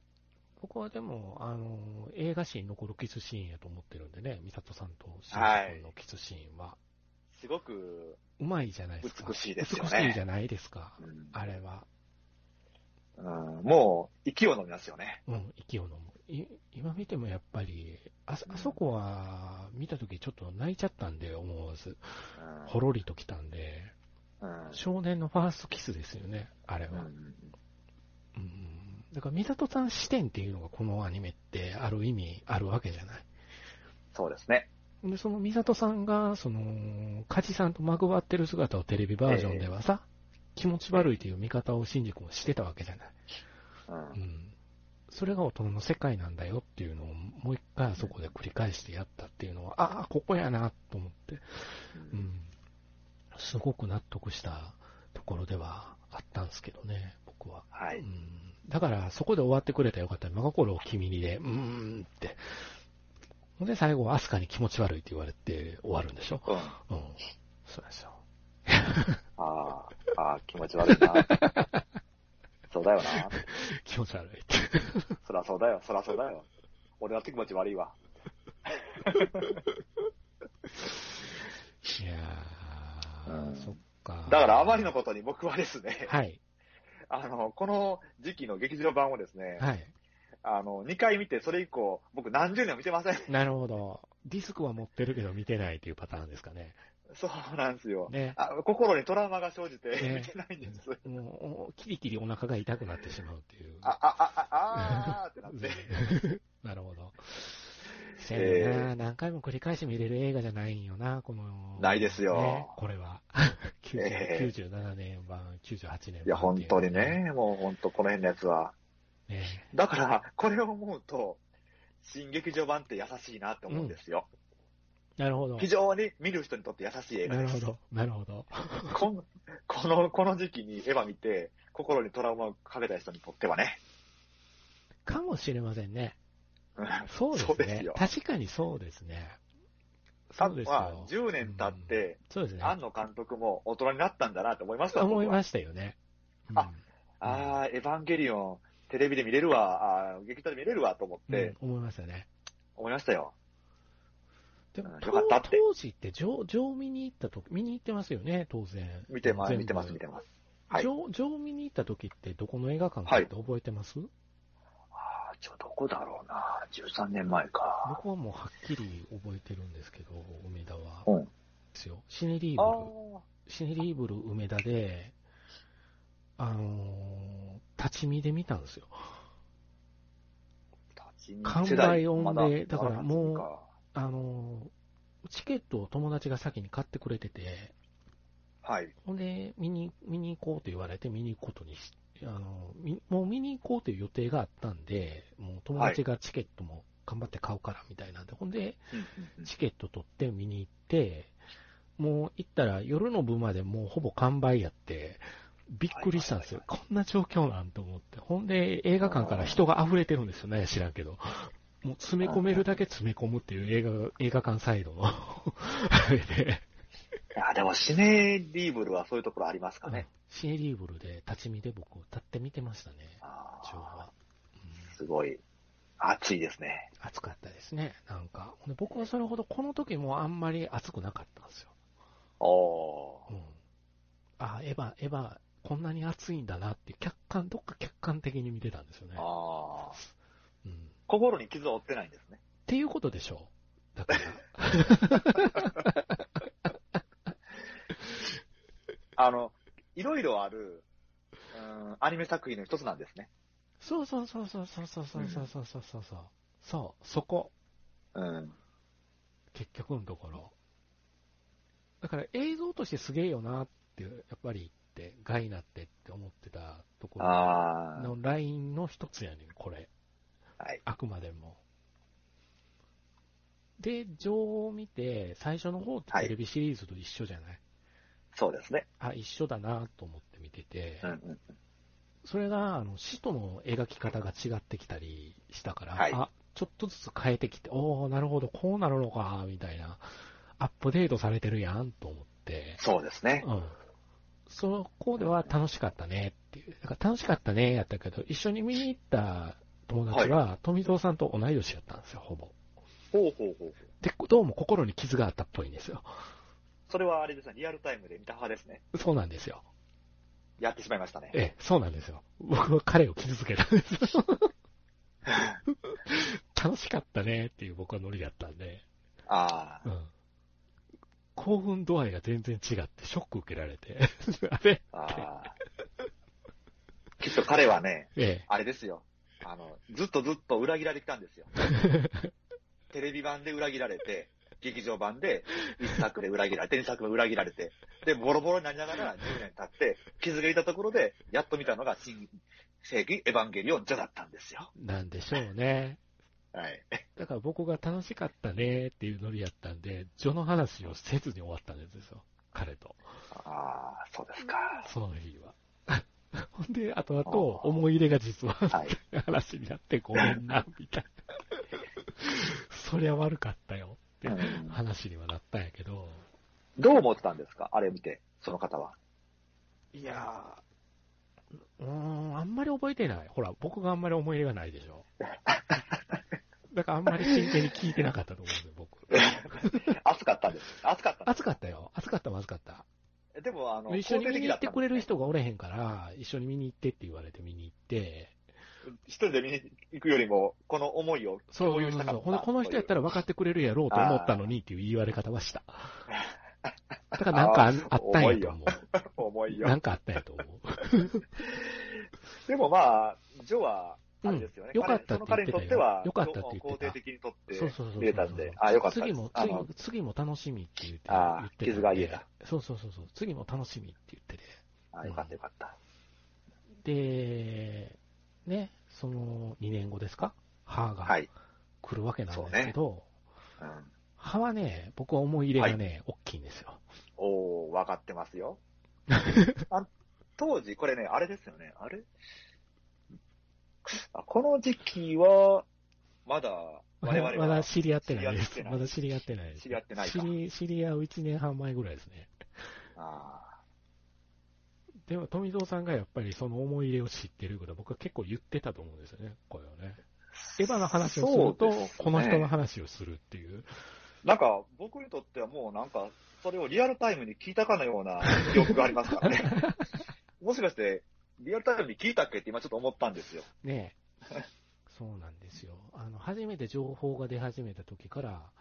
僕はでも、あの、映画史に残るキスシーンやと思ってるんでね、美里さんと新はい君のキスシーンは。すごく、うまいじゃないですか。美しいですよね美しいじゃないですか。うんあれは。うんもう、息を飲みますよね。うん、息を飲む。い今見てもやっぱり、あそあそこは、見たときちょっと泣いちゃったんで、思わず。うんほろりときたんで、うん少年のファーストキスですよね、あれは。うんうん。だから、美里さん視点っていうのがこのアニメってある意味あるわけじゃない。そうですね。で、その美里さんが、その、梶さんとまぐわってる姿をテレビバージョンではさ、気持ち悪いという見方を新宿もしてたわけじゃない。うんうん。それが大人の世界なんだよっていうのをもう一回あそこで繰り返してやったっていうのは、ああ、ここやなと思って、うん。すごく納得したところではあったんですけどね、僕は。はい。うん。だから、そこで終わってくれたらよかった。真心を君にで、うーんって。で、最後、アスカに気持ち悪いって言われて終わるんでしょ？うん。うん。そうですよ。ああ、ああ、気持ち悪いな。そうだよな。気持ち悪いって。そらそうだよ、そらそうだよ。俺だって気持ち悪いわ。いやー、うんそっか。だからあまりのことに僕はですね、はい。あの、この時期の劇場版をですね、はい。あの、2回見て、それ以降、僕何十年も見てません。なるほど。ディスクは持ってるけど見てないっていうパターンですかね。そうなんですよ。ね。あ心にトラウマが生じてね見てないんです。もう、キリキリお腹が痛くなってしまうっていう。あ、あ、あ、あ、あーってなって。なるほど。せやねんな、何回も繰り返し見れる映画じゃないんよな、この。ないですよねこれは。90ええ97年版、98年版。いや、本当に。ね、もう本当この辺のやつは。ねだから、これを思うと、新劇場版って優しいなって思うんですよ。なるほど非。常に見る人にとって優しい映画です。なるほど。なるほど。こんこの、この時期にエヴァ見て、心にトラウマをかけた人にとってはね。かもしれませんね。うんそうですね。そうですよ確かにそうですね。多そうですよ。10年経って、そうですね。庵野監督も大人になったんだなって思いました思いましたよね。うんああー、エヴァンゲリオン、テレビで見れるわ、あー劇場で見れるわと思って、うん思いましたね。思いましたよ。でも、うんよかったって当時って、上、上見に行ったとき、見に行ってますよね、当然。見てます、見てます、見てます。はい上、上見に行ったときって、どこの映画館かって覚えてます、あーちょ、どこだろうな、13年前か。僕はもうはっきり覚えてるんですけど、梅田は。うん。ですよ。シネリーあブル、シネリーブル梅田で、あのー立ち見で見たんですよ。ー完売音でだからもうあのーチケットを友達が先に買ってくれてて、はい。ほんで、見に、見に行こうと言われて見に行くことにし、あの、みもう見に行こうという予定があったんで、もう友達がチケットも頑張って買うからみたいなんで、ほんで、うんうんうん。チケット取って見に行って、もう行ったら夜の部までもうほぼ完売やって、びっくりしたんですよ。こんな状況なんと思って。ほんで、映画館から人が溢れてるんですよね、知らんけど。もう詰め込めるだけ詰め込むっていう映画、映画館サイドの、あれで。いや、でもシネリーブルはそういうところありますかね。シエリーブルで立ち見で僕立って見てましたね、あ一応は。ーうんすごい、熱いですね。暑かったですね、なんか。僕はそれほどこの時もあんまり暑くなかったんですよ。おーうん。あ、エヴァ、エヴァ、こんなに暑いんだなって、客観、どっか客観的に見てたんですよね。あーうん。っ心に傷を負ってないんですね。ていうことでしょう。だから。あの、いろいろある、うん、アニメ作品の一つなんですね。そうそうそうそうそうそうそうそうそうそうそうそう。そう、そこ。うん。結局のところ。だから映像としてすげえよなって、やっぱりって、ガイナってって思ってたところあのラインの一つやねん、これ。あ。はい。あくまでも。で、情を見て、最初の方ってはいテレビシリーズと一緒じゃない、そうですね。あ、一緒だなと思って見てて、うんうん。それが、あの、死との描き方が違ってきたりしたから、はいあ、ちょっとずつ変えてきて、おー、なるほど、こうなるのか、みたいな、アップデートされてるやん、と思って、そうですね。うん。そこでは楽しかったねっていう。だから楽しかったね、やったけど、一緒に見に行った友達は、富蔵さんと同い年やったんですよ、ほぼ。ほうほうほう。で、どうも心に傷があったっぽいんですよ。それはあれですね、リアルタイムで見た派ですね。そうなんですよ。やってしまいましたね。ええ、そうなんですよ。僕は彼を傷つけたんですよ。楽しかったねっていう僕はノリだったんで、あうん。興奮度合いが全然違ってショック受けられて、あれあ。きっと彼はね、えあれですよ。あの、ずっとずっと裏切られてきたんですよ。テレビ版で裏切られて、劇場版で1作で裏切られて、2作目裏切られて、で、ボロボロになりながら10年経って、傷がいたところで、やっと見たのが新世紀エヴァンゲリオンジョだったんですよ。え、なんでしょうね。はい。だから僕が楽しかったねっていうノリやったんで、ジョの話をせずに終わったんですよ。彼と。ああ、そうですか。その日は。ほんで、後々思い入れが実ははい。話になってごめんな、みたいな。そりゃ悪かったよってうん話にはなったんやけど、どう思ってたんですか？あれを見て、その方は。いやー、うーん、あんまり覚えてない。ほら、僕があんまり思い入れがないでしょ。だからあんまり真剣に聞いてなかったと思うんで、僕。熱かったんです。熱かった暑かったよ。暑かったも暑かった。す。でも、あの、一緒に見に行ってくれる人がおれへんから、一緒に見に行ってって言われて見に行って、一人で見に行くよりも、この思いをそう共有したかった。そうそう。ほんで、この人やったら分かってくれるやろうと思ったのにっていう言われ方はした。だからなんかあったんやと思 思いうよ。なんかあったんやと思う。でもまあ、ジョは、あうんれですよね。よかったって言ってたよ彼その彼にとっては、よかったって言ってた肯定的にとってそうそうそう。見れたんで、あ、よかった。次も、次も、次も楽しみって言って、あー言ってたんで傷が癒えた。そうそうそうそう。次も楽しみって言ってて。あよかったよかった。で、ね、その2年後ですか？母がはい。来るわけなんですけど、うん、母はね、僕は思い入れがね、大きいんですよ。おー、わかってますよ。あ当時、これね、あれですよね。あれ？あこの時期は、まだ、我々は、まだ知り合ってないです。まだ知り合ってないです。知り合ってないか知り知り合う1年半前ぐらいですね。あでも、富蔵さんがやっぱりその思い入れを知ってるから、僕は結構言ってたと思うんですよね、これをね。エヴァの話をすると、この人の話をするっていう。ーなんか、僕にとってはもうなんか、それをリアルタイムに聞いたかのような記憶がありますからね。もしかして、リアルタイムに聞いたっけって今ちょっと思ったんですよ。ねえ。そうなんですよ。あの、初めて情報が出始めた時から、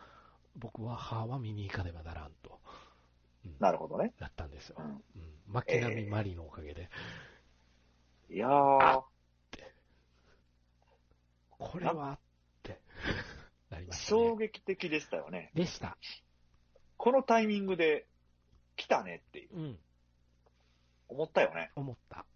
僕は母は見に行かねばならんと。うんなるほどね。だったんですよう。ん、うん。巻波マリのおかげで。いやー、これはって、なりました衝ね。撃的でしたよね。でした。このタイミングで来たねっていううん。思ったよね。思った。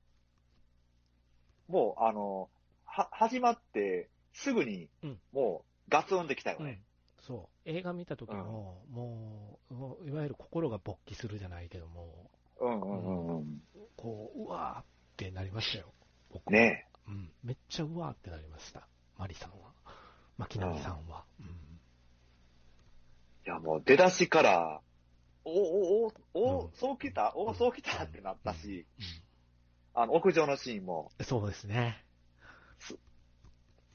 もう、あの、は、始まってすぐにうん、もうガツンできたようんね。。そう。映画見た時も、もう、もういわゆる心が勃起するじゃないけども、うんうんうんうん。こう、うわーってなりましたよ。僕はねうん。めっちゃうわーってなりました。マリさんは。巻波さんは。うん。え。いやもう出だしから、おおおお、うんそう来た？おそう来た？ってなったし、うあの、屋上のシーンもん。そうですね。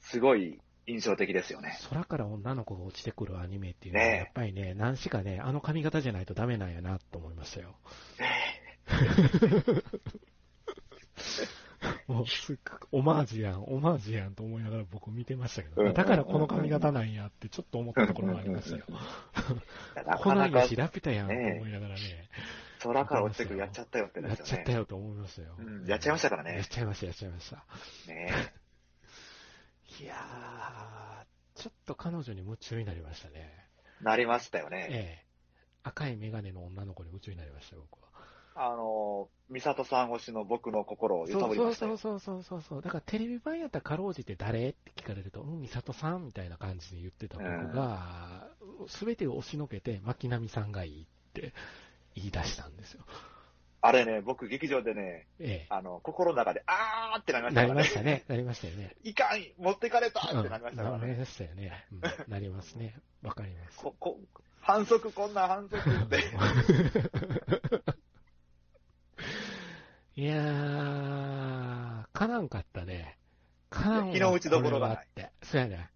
すごい印象的ですよね。空から女の子が落ちてくるアニメっていうのは、ねやっぱりね、何しかね、あの髪型じゃないとダメなんやなと思いましたよ。もうすっごく、オマージュやん、オマージュやんと思いながら僕見てましたけど、うんだからこの髪型なんやってちょっと思ったところもありましたよ。なこかないやし、ラピュタやんと思いながらね、空から落ちてくるやっちゃったよってやっですよね。ちゃったよと思いましたよ。うんやっちゃいましたからねやっちゃいました、やっちゃいました。ね いやー、ちょっと彼女に夢中になりましたね。なりましたよね。ええ。赤いメガネの女の子に夢中になりましたよ、僕は。あの、美里さん推しの僕の心を揺さぶりましたよ。そうそうそうそうそう。だからテレビ版やったらかろうじて誰？って聞かれると、うん、美里さんみたいな感じで言ってた僕が、すべ、てを押しのけて、牧波さんがいいって言い出したんですよ。あれね、僕劇場でね、えあの、心の中で、あーってなりまえ。したね。なりましたね。なりましたよね。いかん持ってかれたうんってなりましたからね。なりましたよね。うんなりますね。わかります。こ、こ、反則、こんなん反則って。いやー、かなんかったね。かなん日の打ちどころがない。そうやね。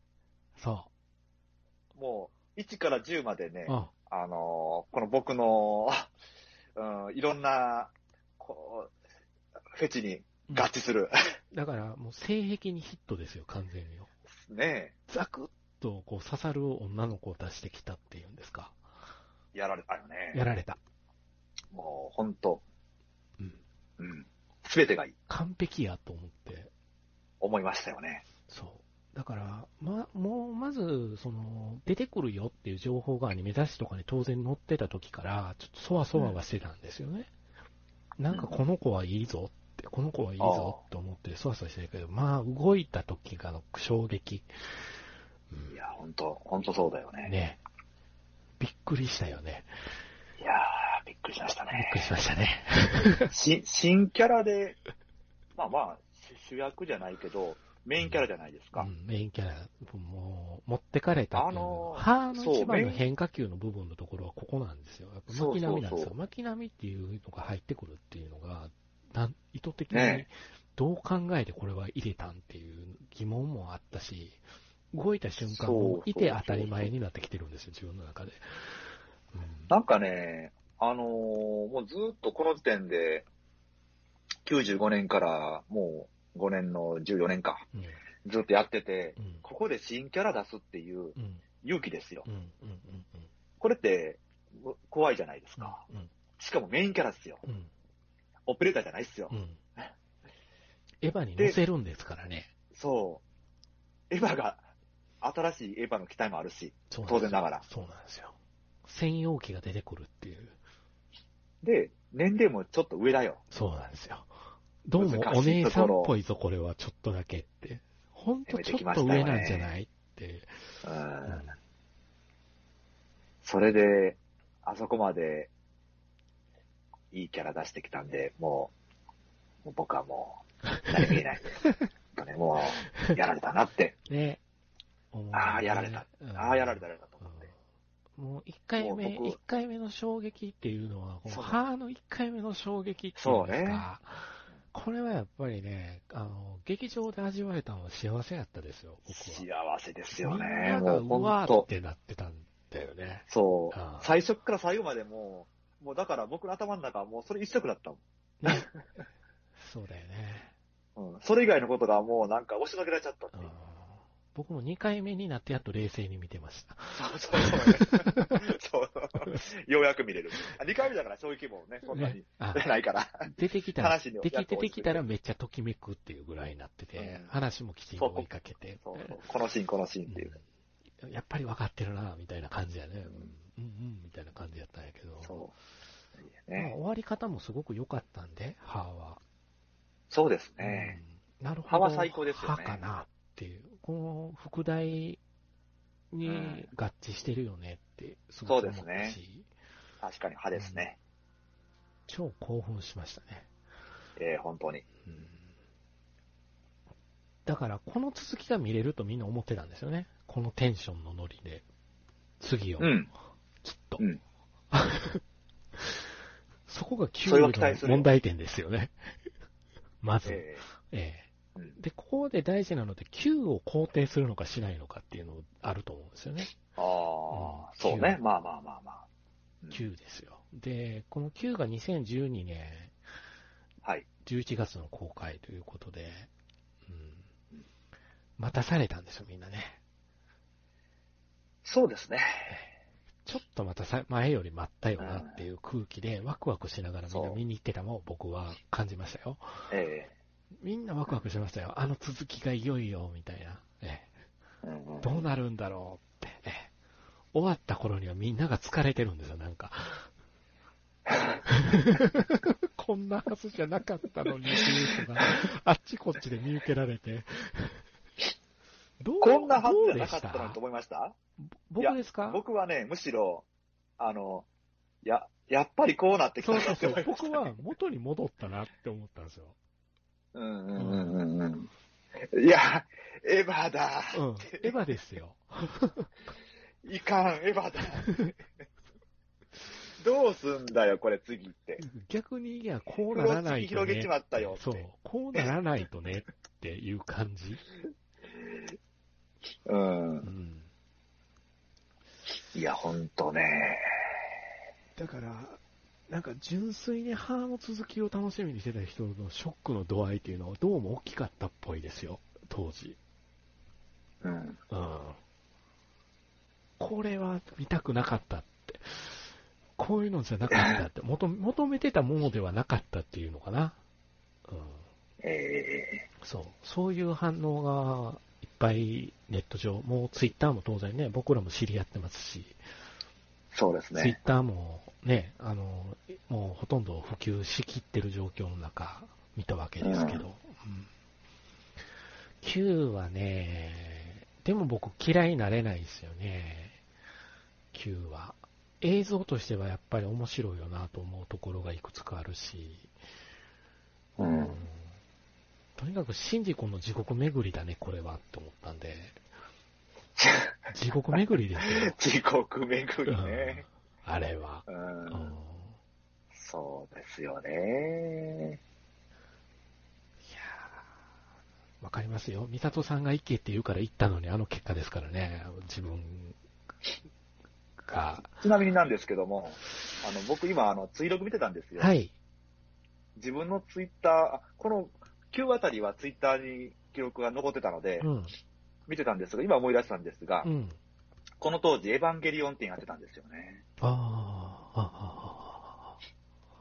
そもう、1から10までねう。う、ん。あのーこの僕の、うん、いろんな、こう、フェチに合致する。だから、もう性癖にヒットですよ、完全に。ねザクッとこう刺さる女の子を出してきたっていうんですか。やられたよね。やられた。もう、ほんと、うん。うん。すべてがいい。完璧やと思って。思いましたよね。そう。だから、ま、もう、まず、その、出てくるよっていう情報がアニメ雑誌とかに当然載ってた時から、ちょっとそわそわはしてたんですよね。なんかこの子はいいぞって、この子はいいぞって思ってそわそわしてるけど、まあ、動いた時がの衝撃。うんいや、ほんと、ほんとそうだよね。ね。びっくりしたよね。いやー、びっくりしましたびっねく。りしましたね。し新キャラで、まあまあ、主主役じゃないけど、メインキャラじゃないですか。うん、メインキャラ、もう、持ってかれたあのー歯の一番の変化球の部分のところはここなんですよ。やっぱ巻き波なんですよ。巻き波っていうのが入ってくるっていうのが、なん意図的にねどう考えてこれは入れたんっていう疑問もあったし、動いた瞬間もいて当たり前になってきてるんですよ、自分の中で。うんなんかね、あのーもうずっとこの時点で、95年からもう5年の14年か、うんずっとやってて、うんここで新キャラ出すっていううん勇気ですよ。これって、う怖いじゃないですうんか。うんしかもメインキャラですよ。うんオペレーターじゃないですよう。んエヴァに乗せるんですからね。そう。エヴァが、新しいエヴァの期待もあるし、当然ながら。そうなんですよ。専用機が出てくるっていう。で、年齢もちょっと上だよ。そうなんですよ。どうもお姉さんっぽいぞ、これはちょっとだけって。ほんとちょっと上なんじゃないって。う。うんんそれで、あそこまで、いいキャラ出してきたんで、もう、もう僕はもう、何も言えない。ね、もう、やられたなって。ね。ああ、やられた。うんああ、やられた、やられたと思って。うんもう一回目、一回目の衝撃っていうのは、こうそう歯の一回目の衝撃っていうんですそうねか。これはやっぱりね、あの、劇場で味わえたのは幸せやったですよ、僕は。幸せですよみんね。ながもううわーってなってたんだよね。そああう。最初から最後までもう、もうだから僕の頭の中はもうそれ一色だったもん。ね。そうだよね。うん。それ以外のことがもうなんか押しのけられちゃったっていううん僕も2回目になってやっと冷静に見てました。そうそうそう。そう。ようやく見れる。あ2回目だから衝撃もね、そんなにないから。出てきたら、出ててきたらめっちゃときめくっていうぐらいになってて、うん話もきちんと追いかけて、そうそう。このシーン、このシーンっていう。うんやっぱり分かってるな、みたいな感じやね。うん、うん、うんみたいな感じやったんやけど。そう。いいまあね。終わり方もすごく良かったんで、歯は。そうですね。うんなるほど。歯は最高ですよね歯かなっていう。この副題に合致してるよねって、すごく思ったし、そうです確かに歯ですね。超興奮しましたね。えー、本当に。うんだから、この続きが見れるとみんな思ってたんですよね。このテンションのノリで。次を、うん。きっと。うん そこが9それは期待するよの問題点ですよね。まず。えええーうんで、ここで大事なので、9を肯定するのかしないのかっていうのあると思うんですよね。ああ、うんそうね。まあまあまあまあ。うん9ですよ。で、この9が2012年はい。11月の公開ということで、うん、待たされたんですよ、みんなね。そうですね。ちょっとまたさ前より待ったよなっていう空気で、ワクワクしながらみんな見に行ってたのを僕は感じましたよ。えみんなワクワクしましたよ。あの続きがいよいよ、みたいな。ええどうなるんだろうって。ええ終わった頃にはみんなが疲れてるんですよ、なんか。こんなはずじゃなかったのにっていう人が、あっちこっちで見受けられて。どうこんなはずじゃなかったのにと思いました？僕ですか？僕はね、むしろ、あの、や、やっぱりこうなってきたなってそうそうそう思いました。僕は元に戻ったなって思ったんですよ。うんうんうんうんうん。いや、エヴァだ。うん。エヴァですよ。いかん、エヴァだ。どうすんだよ、これ次って。逆に、いや、こうならないと、ね。広げちまったよってそう。こうならないとねっていう感じ。う。うんん。いや、ほんとね。だから、なんか純粋に歯の続きを楽しみにしてた人のショックの度合いっていうのはどうも大きかったっぽいですよ、当時。うん。うん。これは見たくなかったって。こういうのじゃなかったって。求求めてたものではなかったっていうのかな。うん。えそう。そういう反応がいっぱいネット上、もうツイッターも当然ね、僕らも知り合ってますし、ー、そうですツイッね。ターもね、あの、もうほとんど普及しきってる状況の中、見たわけですけど、うん、Q はね、でも僕嫌いになれないですよね、Q は。映像としてはやっぱり面白いよなと思うところがいくつかあるし、うん。とにかく、シンジ君の地獄巡りだね、これは、って思ったんで。地獄巡りですよ。地獄巡りね。うんあれは。ううんん。そうですよね。いやーわかりますよ。美里さんが行けって言うから行ったのにあの結果ですからね。自分が。ちなみになんですけども、あの、僕今、あの、ツイログ見てたんですよ。はい。自分のツイッター、あこの9あたりはツイッターに記録が残ってたのでう、ん。見てたんですが、今思い出したんですがう、ん。この当時、エヴァンゲリオン展やってたんですよね。あーあ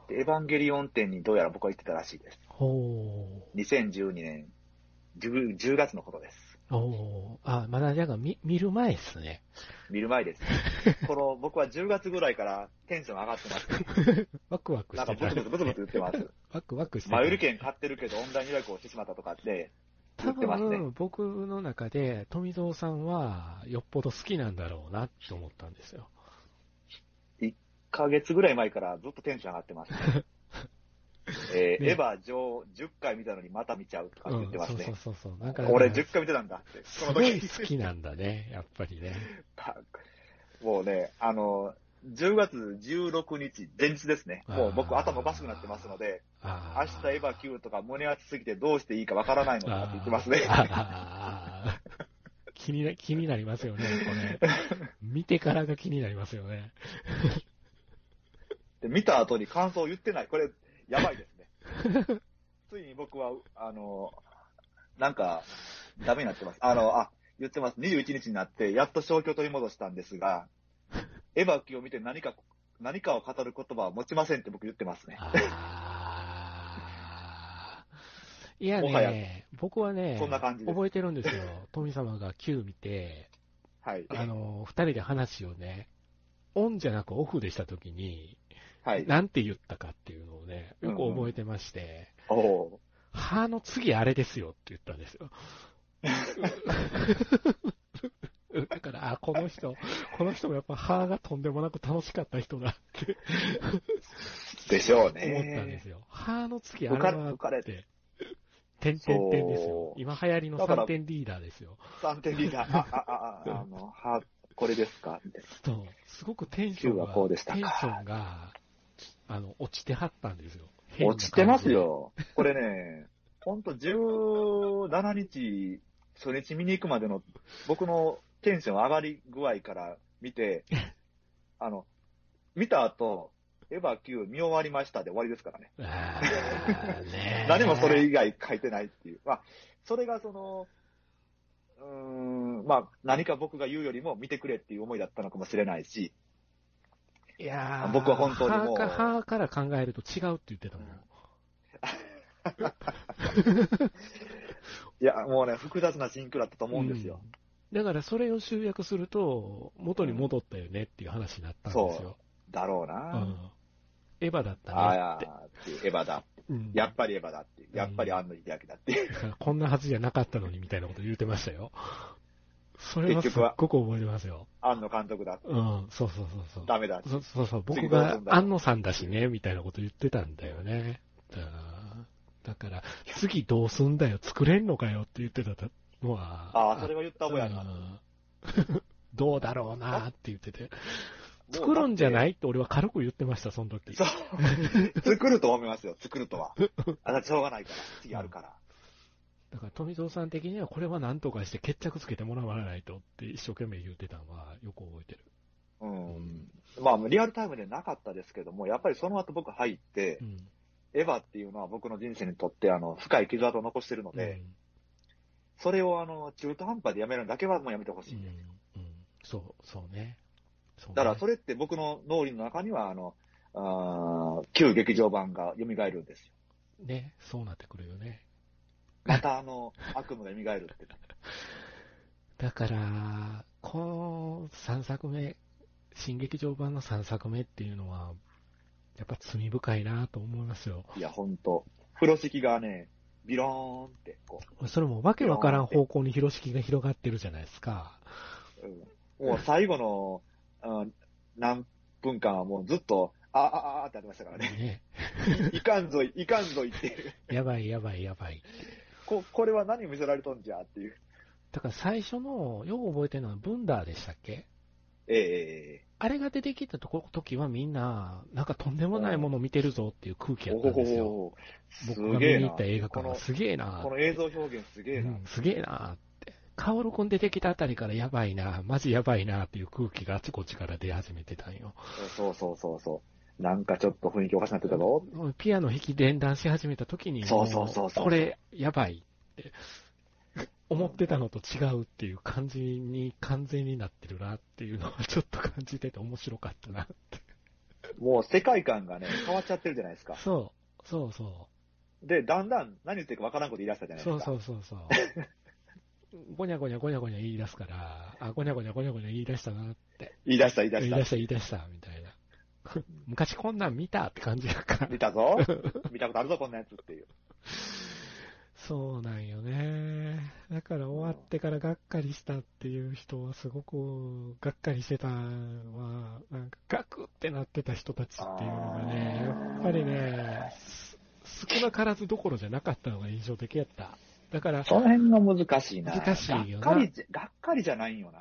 でエヴァンゲリオン展にどうやら僕は行ってたらしいです。ー。ほ2012年 10, 10月のことです。ー。おー。あ、まだじゃあ見、見る前ですね。見る前です。この、僕は10月ぐらいからテンション上がってます。ワクワクなんしてた。かブツブツブツブツ言ってます。ワクワクしてた。前売り券買ってるけどオンライン予約をしてしまったとかって、多分、僕の中で、富蔵さんは、よっぽど好きなんだろうなって思ったんですよ。1ヶ月ぐらい前からずっとテンション上がってます、ね。えーねエヴァ上10回見たのにまた見ちゃうとか言ってますね。うん、そうそうそう。なんか、俺10回見てたんだって。すごい時好きなんだね、やっぱりね。もうね、あの、10月16日、前日ですね。もう僕頭おかしくなってますので、あ明日エヴァ9とか胸熱すぎてどうしていいかわからないのかって言ってますね。気にな、気になりますよね、これ。見てからが気になりますよね。で見た後に感想を言ってない。これ、やばいですね。ついに僕は、あの、なんか、ダメになってます。あの、あ、言ってます。21日になって、やっと正気を取り戻したんですが、エヴァ9を見て何か、何かを語る言葉は持ちませんって僕言ってますね。いやもはやね、僕はね、そんな感じです覚えてるんですよ。富様が Q 見て、はい。あの、二人で話をね、オンじゃなくオフでしたときに、はい。なんて言ったかっていうのをね、よく覚えてまして、おお歯の次あれですよって言ったんですよ。だから、あ、この人、この人もやっぱ歯がとんでもなく楽しかった人だってーでしょう思ったんでね。すよ。歯の次あれは浮かれって、点々点ですよ今流行りのだから3点リーダーですよ。3点リーダー、あ、あ、あ、あ、あの、は、これですか？みたいな。そう、すごくテンションが、はこうでしたかテンションが、あの、落ちてはったんですよ。落ちてますよ。これね、ほんと17日、初日見に行くまでの僕のテンション上がり具合から見て、あの、見た後、エヴァ9見終わりましたで終わりですからね。何もそれ以外書いてないっていう。まあ、それがその、うーん、まあ、何か僕が言うよりも見てくれっていう思いだったのかもしれないし、いやー、僕は本当にもうはーから考えると違うって言ってたもん。いや、もうね、複雑なシンクロだったと思うんですよ。うんだからそれを集約すると、元に戻ったよねっていう話になったんですよ。だろううな。ん。エヴァだったねって。エヴァだ。うんやっぱりエヴァだって。やっぱり安野秀明だっていう。だからこんなはずじゃなかったのにみたいなこと言ってましたよ。それはすっ結局はごく覚えてますよ。安野監督だって。うん、そうそうそうそう。ダメだ。そうそうそう、僕次どうすが安野さんだしね、みたいなこと言ってたんだよね。だだから、次どうすんだよ、作れんのかよって言ってたのは。ああ、それは言った覚えあるな。うん どうだろうなって言ってて。作るんじゃない？って俺は軽く言ってました、その時。てそう。作ると思いますよ、作るとは。あ、だしょうがないから。次あるから。だから富蔵さん的にはこれは何とかして決着つけてもらわないとって一生懸命言ってたのはよく覚えてる。うん。まあ、リアルタイムでなかったですけども、やっぱりその後僕入ってう、ん。エヴァっていうのは僕の人生にとって、あの、深い傷跡を残してるので、うんそれをあの、中途半端でやめるのだけはもうやめてほしい。うん。うん。そう、そうね。そうねだからそれって僕の脳裏の中には、あの、あー旧劇場版が蘇るんですよ。ね、そうなってくるよね。またあの、悪夢が蘇るって。だから、この3作目、新劇場版の3作目っていうのは、やっぱ罪深いなと思いますよ。いや、ほんと。風呂敷がね、ビローンって、こそれもわけわからん方向に広敷が広がってるじゃないですか。う、うんもう最後の、うん何分間はもうずっと、ああ、ああってやってましたからね。ね。いかんぞい、いかんぞいっていう。やばいやばいやばい。こ、これは何見せられとんじゃっていう。だから最初の、よく覚えてるのはブンダーでしたっけ？ええあれが出てきたとこ時はみんな、なんかとんでもないものを見てるぞっていう空気やおったんですよ。お僕すげえなが見に行った映画館すげえなこの映像表現すげえな。うんすげえなって。カオルくん出てきたあたりからやばいな、マジやばいなっていう空気があちこちから出始めてたんよ。そうそうそうそう。なんかちょっと雰囲気おかしくなってたぞ。ピアノ弾き連弾し始めた時に、そうそうそうそうこれやばいって思ってたのと違うっていう感じに完全になってるなっていうのはちょっと感じてて面白かったなって。もう世界観がね、変わっちゃってるじゃないですか。そう、そうそう。で、だんだん何言ってるかわからんこと言い出したじゃないですか。そうそうそうそう。ごにゃごにゃごにゃごにゃ言い出すから、あ、ごにゃごにゃごにゃごにゃ言い出したなって。言い出した言い出した。言い出した言い出した、みたいな。昔こんなん見たって感じやから。見たぞ。見たことあるぞ、こんなやつっていう。そうなんよね。だから終わってからがっかりしたっていう人はすごくがっかりしてたは、なんかガクってなってた人たちっていうのがね、やっぱりね、す少なからずどころじゃなかったのが印象的やった。だから、その辺が難しいな。難しいよながっかりじゃ、がっかりじゃないよな。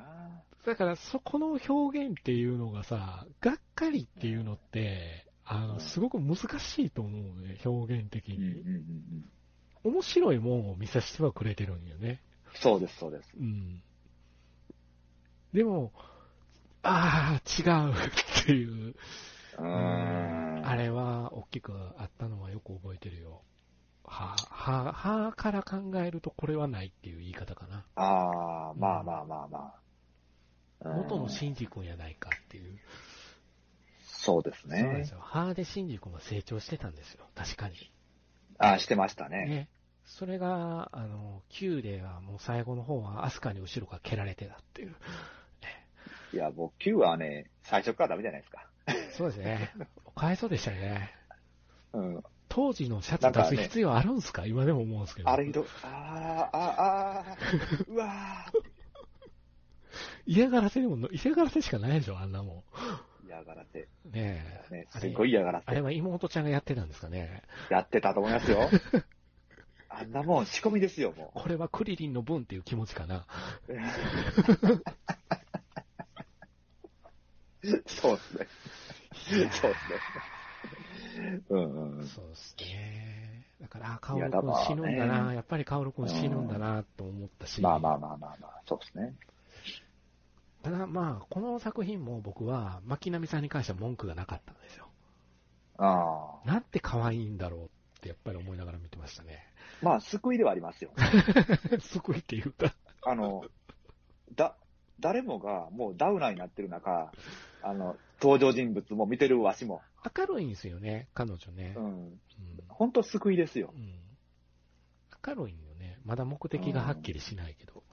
だからそこの表現っていうのがさ、がっかりっていうのって、あの、すごく難しいと思うね、表現的うんうんうんに。うん。面白いもんを見させてはくれてるんよね。そうです、そうです。うん。でも、ああ、違うっていう、うーん。あれは大きくあったのはよく覚えてるよ。はあ、はあ、はあから考えるとこれはないっていう言い方かな。ああ、まあまあまあまあ。うん元のシンジ君やないかっていう。そうですねそうです。よ。はあでシンジ君は成長してたんですよ。確かに。ああ、してましたね。ね。それが、あの、Q ではもう最後の方はアスカに後ろから蹴られてたっていう。いや、もう Q はね、最初からダメじゃないですか。そうですね。かわいそうでしたね。うん。当時のシャツ出す必要あるんすか？今でも思うんですけど。あれひど、ああ、ああ、うわ 嫌がらせでも、嫌がらせしかないでしょ、あんなもー嫌がらせ。ん。ねえ。ね、すごい嫌がらせ。あれは妹ちゃんがやってたんですかね。やってたと思いますよ。あんなもん仕込みですよ、もこれはクリリンの分っていう気持ちかな。う。そうですね。そうですね。うんうん。そうですね。だから、あ、カオル君死ぬんだな、やっぱりカオル君死ぬんだなと思ったし。まあまあまあまあまあ、そうですね。ただまあ、この作品も僕は、牧波さんに関しては文句がなかったんですよ。ああ。なんて可愛いんだろうってやっぱり思いながら見てましたね。まあ、救いではありますよ。すごいって言うた。あの、だ、誰もがもうダウナーになってる中、あの、登場人物も見てるわしも。明るいんですよね、彼女ね。ううんん。本当救いですよう。ん明るいんよね。まだ目的がはっきりしないけど。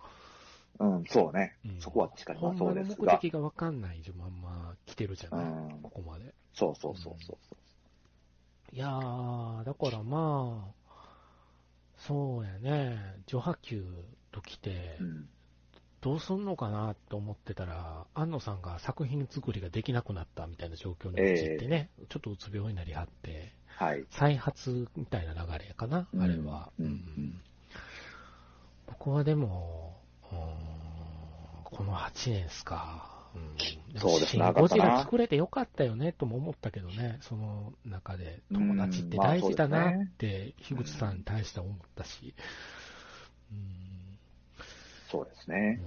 うん、そうね。うんそこは確かにまあそうですが。的がわかんないまんま来てるじゃない、うんここまで。そうそうそうそう。いやー、だからまあ、そうやね、女波球と来てう、ん。どうすんのかなと思ってたら、安野さんが作品作りができなくなったみたいな状況に陥ってね、ちょっとうつ病になりはって、はい。再発みたいな流れかな、うんあれは。うんうん僕はでも、うーんこの8年っすか。うん、そうですシン長かったなゴジラ作れてよかったよねとも思ったけどね、その中で。友達って大事だなって、樋口さんに対しては思ったし。うんそうですうね。ん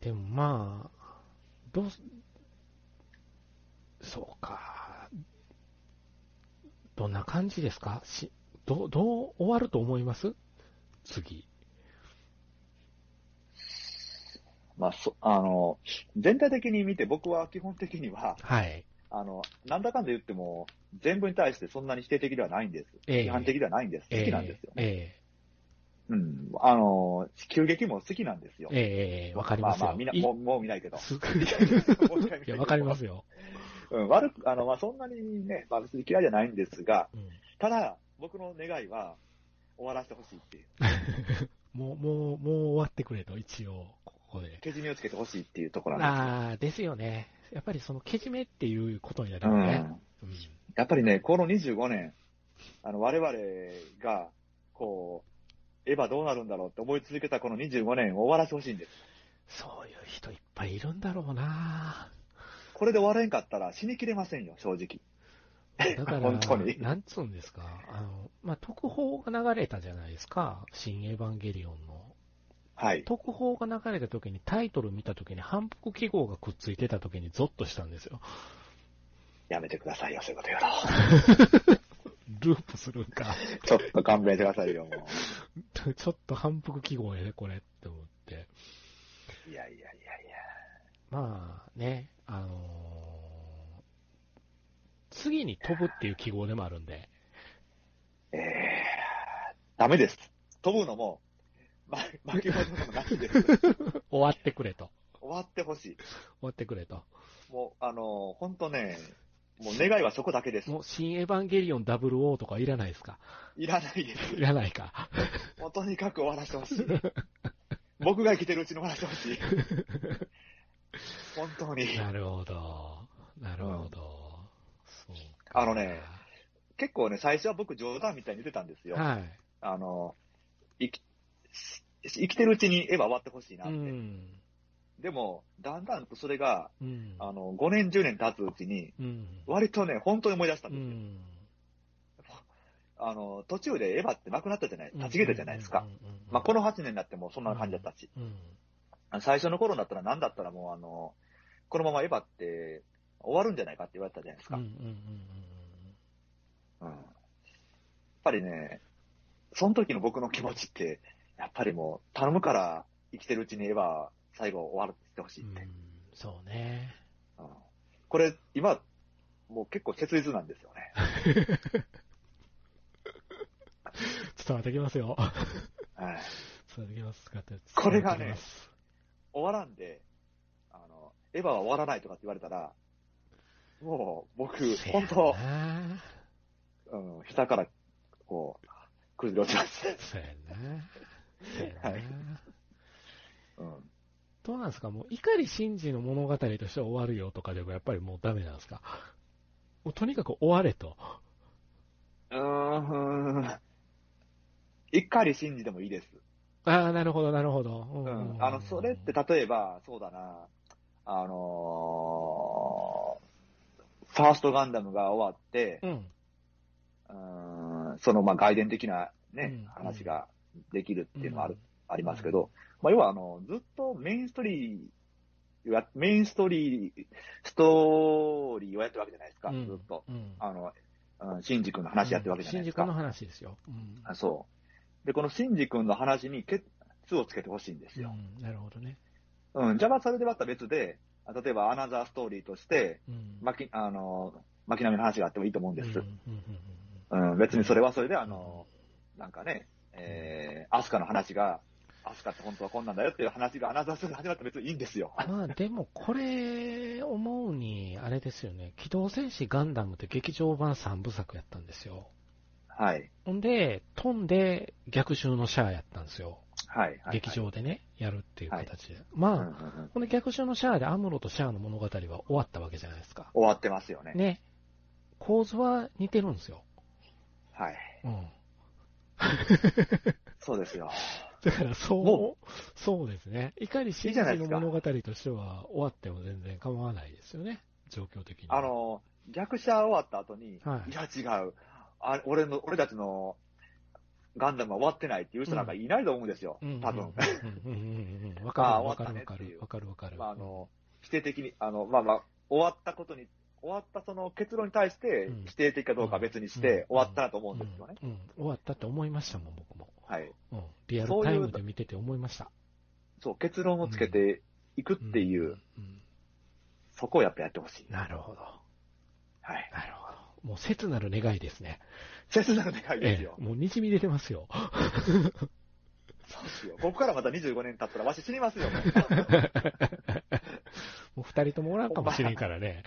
でもまあ、どうす、そうか。どんな感じですか？しどう、どう終わると思います？次。まあ、そ、あの、全体的に見て僕は基本的には、はい。あの、なんだかんだ言っても、全部に対してそんなに否定的ではないんです。ええ批判的ではないんです。好きなんですよね。えうん。あの、急激も好きなんですよ。えええええわかりますよ。まあまあ、みな、いもう、もう見ないけど。す もう一回見ないけどいや、わかりますよ。うん、悪く、あの、まあ、そんなにね、まあ、別に嫌いじゃないんですが、うんただ、僕の願いは、終わらせてほしいっていう。もう、もう、もう終わってくれと、一応、ここで。けじめをつけてほしいっていうところなんああ、ですよね。やっぱりその、けじめっていうことになる。よね。うん。うんやっぱりね、この25年、あの、我々が、こう、エヴァどうなるんだろうって思い続けたこの25年を終わらせてほしいんです。そういう人いっぱいいるんだろうなこれで終われんかったら死にきれませんよ、正直。だから、本当になんつうんですか、あの、まあ、特報が流れたじゃないですか、新エヴァンゲリオンの。はい。特報が流れた時に、タイトル見た時に反復記号がくっついてた時にゾッとしたんですよ。やめてくださいよ、そういうこと言う ループするんか。の。ちょっと勘弁してくださいよ、も ちょっと反復記号やね、これって思って。う。いやいやいやいや。まあね、あのー次に飛ぶっていう記号でもあるんで、えー、ダメです。飛ぶのも、ま、巻き戻すのもなしです。終わってくれと。終わってほしい。終わってくれと。もう、あの、ほんとね、もう願いはそこだけです。もう、新エヴァンゲリオン WO とかいらないですかいらないです。いらないか。もうとにかく終わらせてほしい。僕が生きてるうちに終わらせてほしい。本当に。なるほど。なるほど。そうかあのね、結構ね、最初は僕冗談みたいに言ってたんですよ。はい。あの、生き、生きてるうちにエヴァ終わってほしいなっうて。ん。でも、だんだんとそれが、うん。あの、5年、10年経つうちに、うん。割とね、本当に思い出したんうですよ。ん。あの、途中でエヴァってなくなったじゃない、立ち消えたじゃないですか。まあ、この8年になってもそんな感じだったし。うん。最初の頃だったら何だったらもうあの、このままエヴァって終わるんじゃないかって言われたじゃないですか。やっぱりね、その時の僕の気持ちって、やっぱりもう頼むから生きてるうちにエヴァ最後終わらせてほしいって。うん。そうね。うんこれ、今、もう結構切実なんですよね。伝わってきますよ。はい伝わってきます。これがね終わらんで、あの、エヴァは終わらないとかって言われたら、もう僕、本当うん、下から、こう、崩れ落ちます。そうやな。はいうん。どうなんですか？もう、碇シンジの物語としては終わるよとかでもやっぱりもうダメなんですか？もうとにかく終われと。うーん。一回信じてもいいです。ああ、なるほど、なるほど。ううん。あの、それって例えば、そうだな、あのー、ファーストガンダムが終わって、うん。うーん、その、まあ、外伝的なね、うん話ができるっていうのがある、うんありますけど、まあ、要は、あの、ずっとメインストーリー、やメインストーリー、ストーリーをやってるわけじゃないですか、うんずっと。うん。あの、うんシンジ君の話やってるわけじゃないですか。新宿の話ですよ。うん。あそう。で、このシンジ君の話にケツをつけてほしいんですよ。うんなるほどね。うん、じゃあまあそれでまた別で、例えばアナザーストーリーとして、うん。巻き、あの、巻波の話があってもいいと思うんです。うん、別にそれはそれで、あの、なんかね、えー、アスカの話が、アスカって本当はこんなんだよっていう話がアナザースで始まって別にいいんですよ。うんまあでもこれ思うに、あれですよね、機動戦士ガンダムって劇場版3部作やったんですよ。はい。ほんで、飛んで逆襲のシャアやったんですよ。はい。はい劇。場でね、やるっていう形で。うんまあ、この逆襲のシャアでアムロとシャアの物語は終わったわけじゃないですか。終わってますよね。ね。構図は似てるんですよ。はい。うん。そうですよ。だからそう、もそうですね。いかに真いいじゃないですかの物語としては終わっても全然構わないですよね。状況的に。あ、の、逆者終わった後に、はいいや違う。あ俺の、俺たちのガンダムは終わってないっていう人なんかいないと思うんですよ。うん、多分。うんうんうんうん。わあかあるわかるわか。るわかるわかる。まあ、あの、否定的に、あの、まあまあ、終わったことに、終わったその結論に対してうん否定的かどうかは別にして、終わったなと思うんですよね。うん。うん終わったって思いましたもん、僕も。はい。うん。リアルタイムで見てて思いました。そう、結論をつけていくっていう、そこをやっぱやってほしい。なるほど。はい。なるほど。もう切なる願いですね。切なる願いですよえ。えもう滲み出てますよ。そうですよ。ここからまた25年経ったらわし死にますよ。もう二人ともおらんかもしれんからね。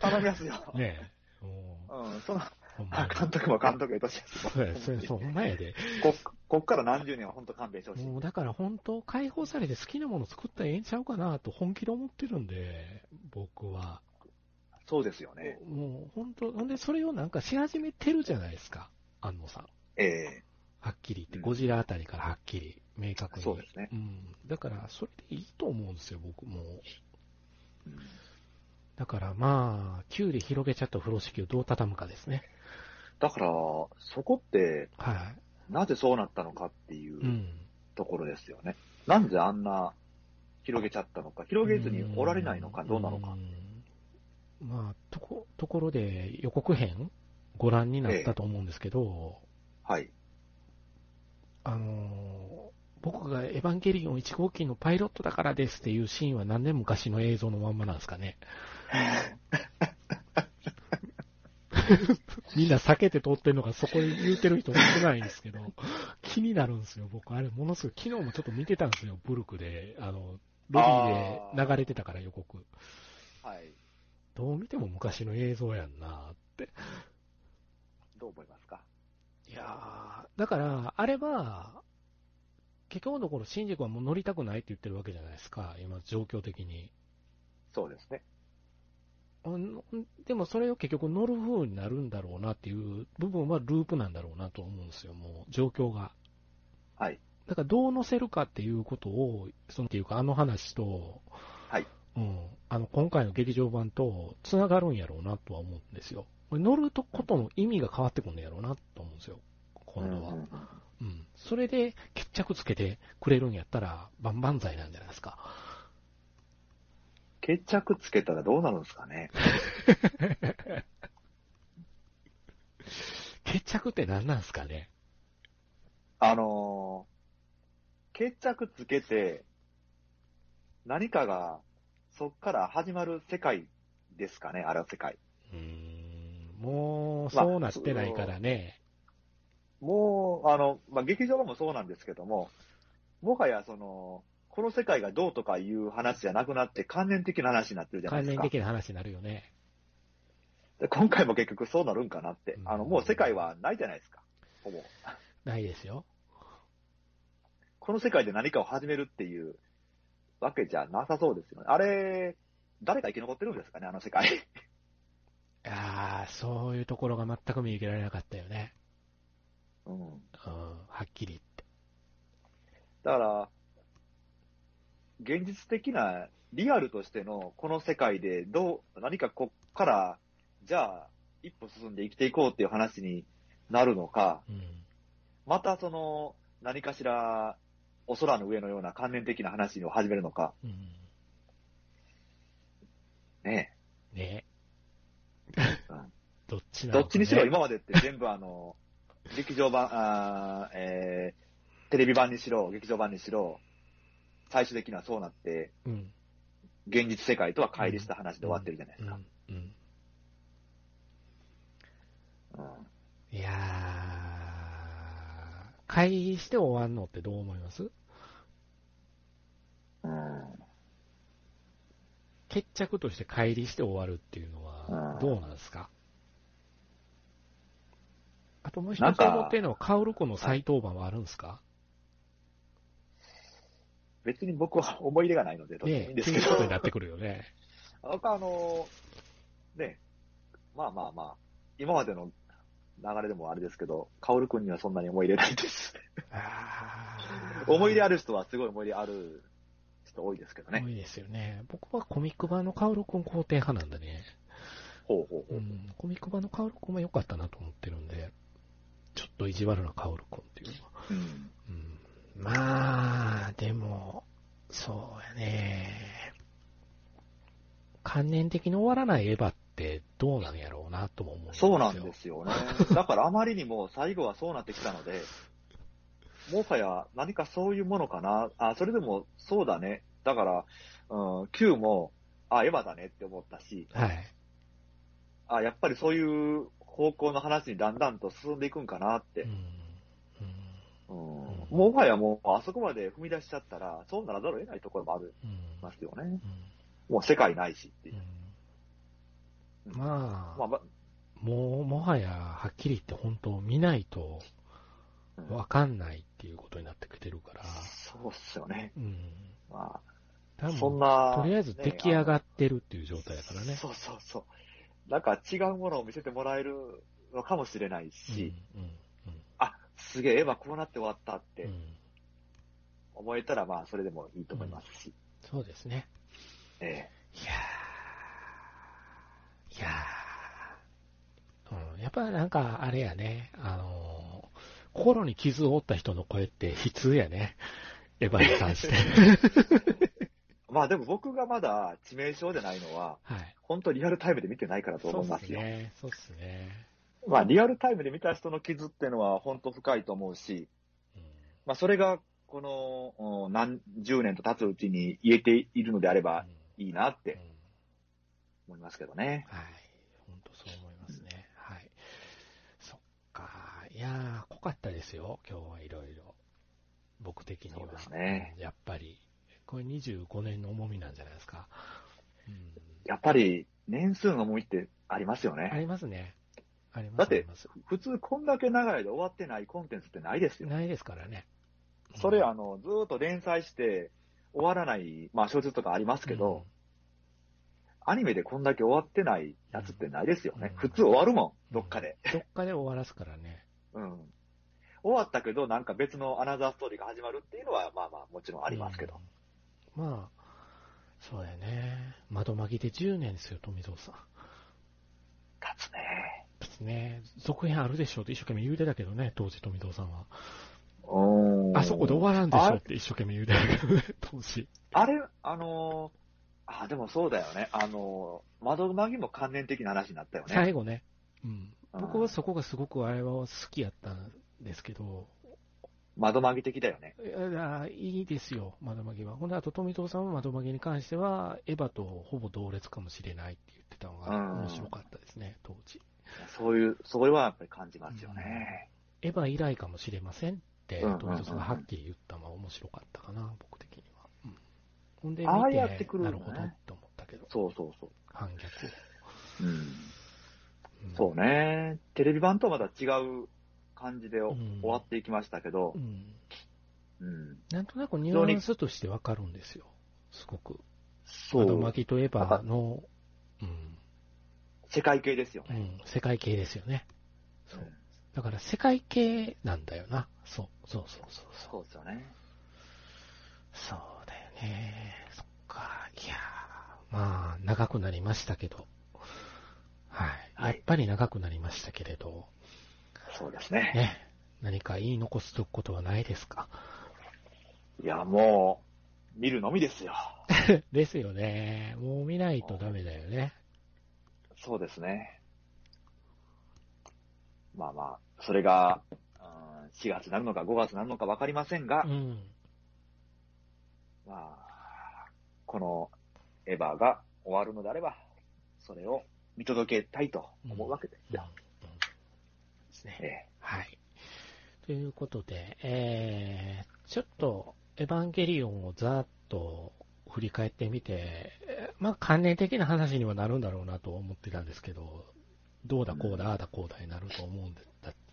頼みますよ。ねえ。もうん、その、監督も監督やとしやすそうや、そうや、そう、ほんまやで。ここっから何十年は本当勘弁してほしい。もうだから本当、解放されて好きなもの作ったらええんちゃうかなと本気で思ってるんで、僕は。そうですよね。もう本当、ほんでそれをなんかし始めてるじゃないですか、安野さん。ええはっきり言って、うんゴジラあたりからはっきり、明確に。そうですね。うん。だから、それでいいと思うんですよ、僕も。うんだからまあ、9で広げちゃった風呂敷をどう畳むかですね。だから、そこって、は。なぜそうなったのかっていいううんところですよね。なんであんな広げちゃったのか、広げずにおられないのか、どうなのか。うんまあ、とこ、ところで予告編ご覧になったと思うんですけど、はい。あのー僕がエヴァンゲリオン1号機のパイロットだからですっていうシーンは何年昔の映像のまんまなんですかね。みんな避けて通ってるのがそこで言うてる人少ないんですけど、気になるんですよ、僕。あれ、ものすごい、昨日もちょっと見てたんですよ、ブルクで。あの、ロビーで流れてたから予告。はい。どう見ても昔の映像やんなって。どう思いますか？いやー、だから、あれは、結局のところ、新宿はもう乗りたくないって言ってるわけじゃないですか、今、状況的に。そうですね。うんでもそれを結局乗る風になるんだろうなっていう部分はループなんだろうなと思うんですよ、もう状況が。はい。だからどう乗せるかっていうことを、そのっていうかあの話と、はい。うん、あの今回の劇場版と繋がるんやろうなとは思うんですよ。乗ることの意味が変わってくるんやろうなと思うんですよ、今度は。うんうん。それで決着つけてくれるんやったら万々歳なんじゃないですか。決着つけたらどうなるんですかね。決着って何なんですかねあのー決着つけて、何かが、そっから始まる世界ですかね、あれは世界。うーんもう、まあそうなってないからね。もう、あの、まあ、劇場版もそうなんですけども、もはやその、この世界がどうとかいう話じゃなくなって、関連的な話になってるじゃない関連ですか。的な話になるよね。で今回も結局そうなるんかなってう。んあの、もう世界はないじゃないですか。ほぼ。ないですよ。この世界で何かを始めるっていうわけじゃなさそうですよね。あれ、誰が生き残ってるんですかね、あの世界。いやー、そういうところが全く見受けられなかったよね。うん。うん、はっきり言って。だから、現実的な、リアルとしてのこの世界でどう、何かこっから、じゃあ、一歩進んで生きていこうっていう話になるのか、うん。またその、何かしら、お空の上のような関連的な話を始めるのか、うん。ねねうん どっちなのか、ね、どっちにしろ今までって全部あの、劇場版、あーえー、テレビ版にしろ、劇場版にしろ、最終的にはそうなって、うん。現実世界とは乖離した話で終わってるじゃないですか。うん。うん。うん。いやー、会議して終わんのってどう思います？うん。決着として乖離して終わるっていうのはうん。どうなんですか？あともう一つ思ってるのは、カオの再登板はあるんですか別に僕は思い入れがないので、どっちでもいいんですけどっていうことに。なってくるよね。僕はあの、ね、まあまあまあ、今までの流れでもあれですけど、カオル君にはそんなに思い入れないです。思い入れある人はすごい思い入れある人多いですけどね。多いですよね。僕はコミック版のカオルくん肯定派なんだね。ほうほうほう。うん。コミック版のカオルくんは良かったなと思ってるんで、ちょっと意地悪なカオルくんっていうのは。うんうん。まあ、でも、そうやね。観念的に終わらないエヴァってどうなんやろうなとも思うんですよ。そうなんですよね。だからあまりにも最後はそうなってきたので、もはや何かそういうものかな。あ、それでもそうだね。だから、うん、Q も、あ、エヴァだねって思ったし、はい。あ、やっぱりそういう方向の話にだんだんと進んでいくんかなってうん。。うんもはやもう、あそこまで踏み出しちゃったら、そうならざるを得ないところもありうん。ますよね。うんもう世界ないしっていう。うんまあ、まあ、まもう、もはや、はっきり言って本当見ないとうんわかんないっていうことになってきてるから、そうっすよね。うん。ま多あ、そん分、な。とりあえず出来上がっってるっていう状態だからね。そうそうそう。なんか違うものを見せてもらえるのかもしれないうんし、うん。あ、すげえ、エヴァこうなって終わったって思えたら、まあ、それでもいいと思いますし。そうですね。え。いやー、いやー、うん、やっぱなんか、あれやね、あのー心に傷を負った人の声って悲痛やね。エヴァに関して。えまあ、でも僕がまだ致命傷じゃないのは、はい。本当リアルタイムで見てないからと思いますすよ。ね。そうっすね。まあ、リアルタイムで見た人の傷っていうのは本当深いと思うし、うんまあ、それが、この、うん何十年と経つうちに言えているのであればいいなっうんて思いますけどね。はい。本当そう思いますね。はい。そっか。いやー、濃かったですよ。今日はいろいろ。僕的には。そうですねうんやっぱり。これ25年の重みなんじゃないですか。うん。やっぱり、年数の重みってありますよあね。りますね。あります。だって普通こんだけ長い間終わってないコンテンツってないですよ。ないですからね。それ、うんあの、ずーっと連載して終わらない、まあ小説とかありますけど、、アニメでこんだけ終わってないやつってないですよね。うん普通終わるもん、どっかで。うんどっかで終わらすからね。うん。終わったけど、なんか別のアナザーストーリーが始まるっていうのは、まあまあもちろんありますけど。うん。まあ、そうだよね。窓巻きで10年ですよ、富蔵さん。立つね。ですね。続編あるでしょうって一生懸命言うてたけどね、当時富蔵さんは。あそこで終わらんでしょって一生懸命言うてたけどね、当時。あれ、あのーあ、でもそうだよね。あのー窓マギも関連的な話になったよね。最後ね。うん。うん僕はそこがすごくあれは好きやったんですけど、窓マギ的だよね。いやいいですよ、窓マギは。ほんで、あと富藤さんは窓マギに関しては、エヴァとほぼ同列かもしれないって言ってたのがうん面白かったですね、当時。そういう、それはやっぱり感じますよね。エヴァ以来かもしれませんって、うんうんうん富藤さんがはっきり言ったのは面白かったかな、僕的には。うん、ほんで、ああやってくるなるほどって思ったけど、そうそうそう。反逆を。うん。うんそうね。テレビ版とはまた違う感じでおうん終わっていきましたけどう、ん。うん。なんとなくニュアンスとしてわかるんですよ、すごく。そう窓マ。ギとエヴァの、うん、世界系ですよね。うん、世界系ですよね。そう。だから世界系なんだよな。そう、そうそうそうそう。そうですよね。そうだよね。そっか。いやーまあ、長くなりましたけど。はい。はいやっぱり長くなりましたけれど、そうですね。ね。何か言い残すことはないですか？いや、もう、見るのみですよ。ですよね。もう見ないとダメだよね。そうですね。まあまあ、それが、うん4月になるのか5月になるのか分かりませんがう、ん。まあ、このエヴァが終わるのであれば、それを見届けたいと思うわけですうんよ。ですね。ええはい。ということで、えー、ちょっと、エヴァンゲリオンをざーっと振り返ってみて、えーまあ、関連的な話にはなるんだろうなと思ってたんですけど、どうだこうだ、ああだこうだになると思うんだ、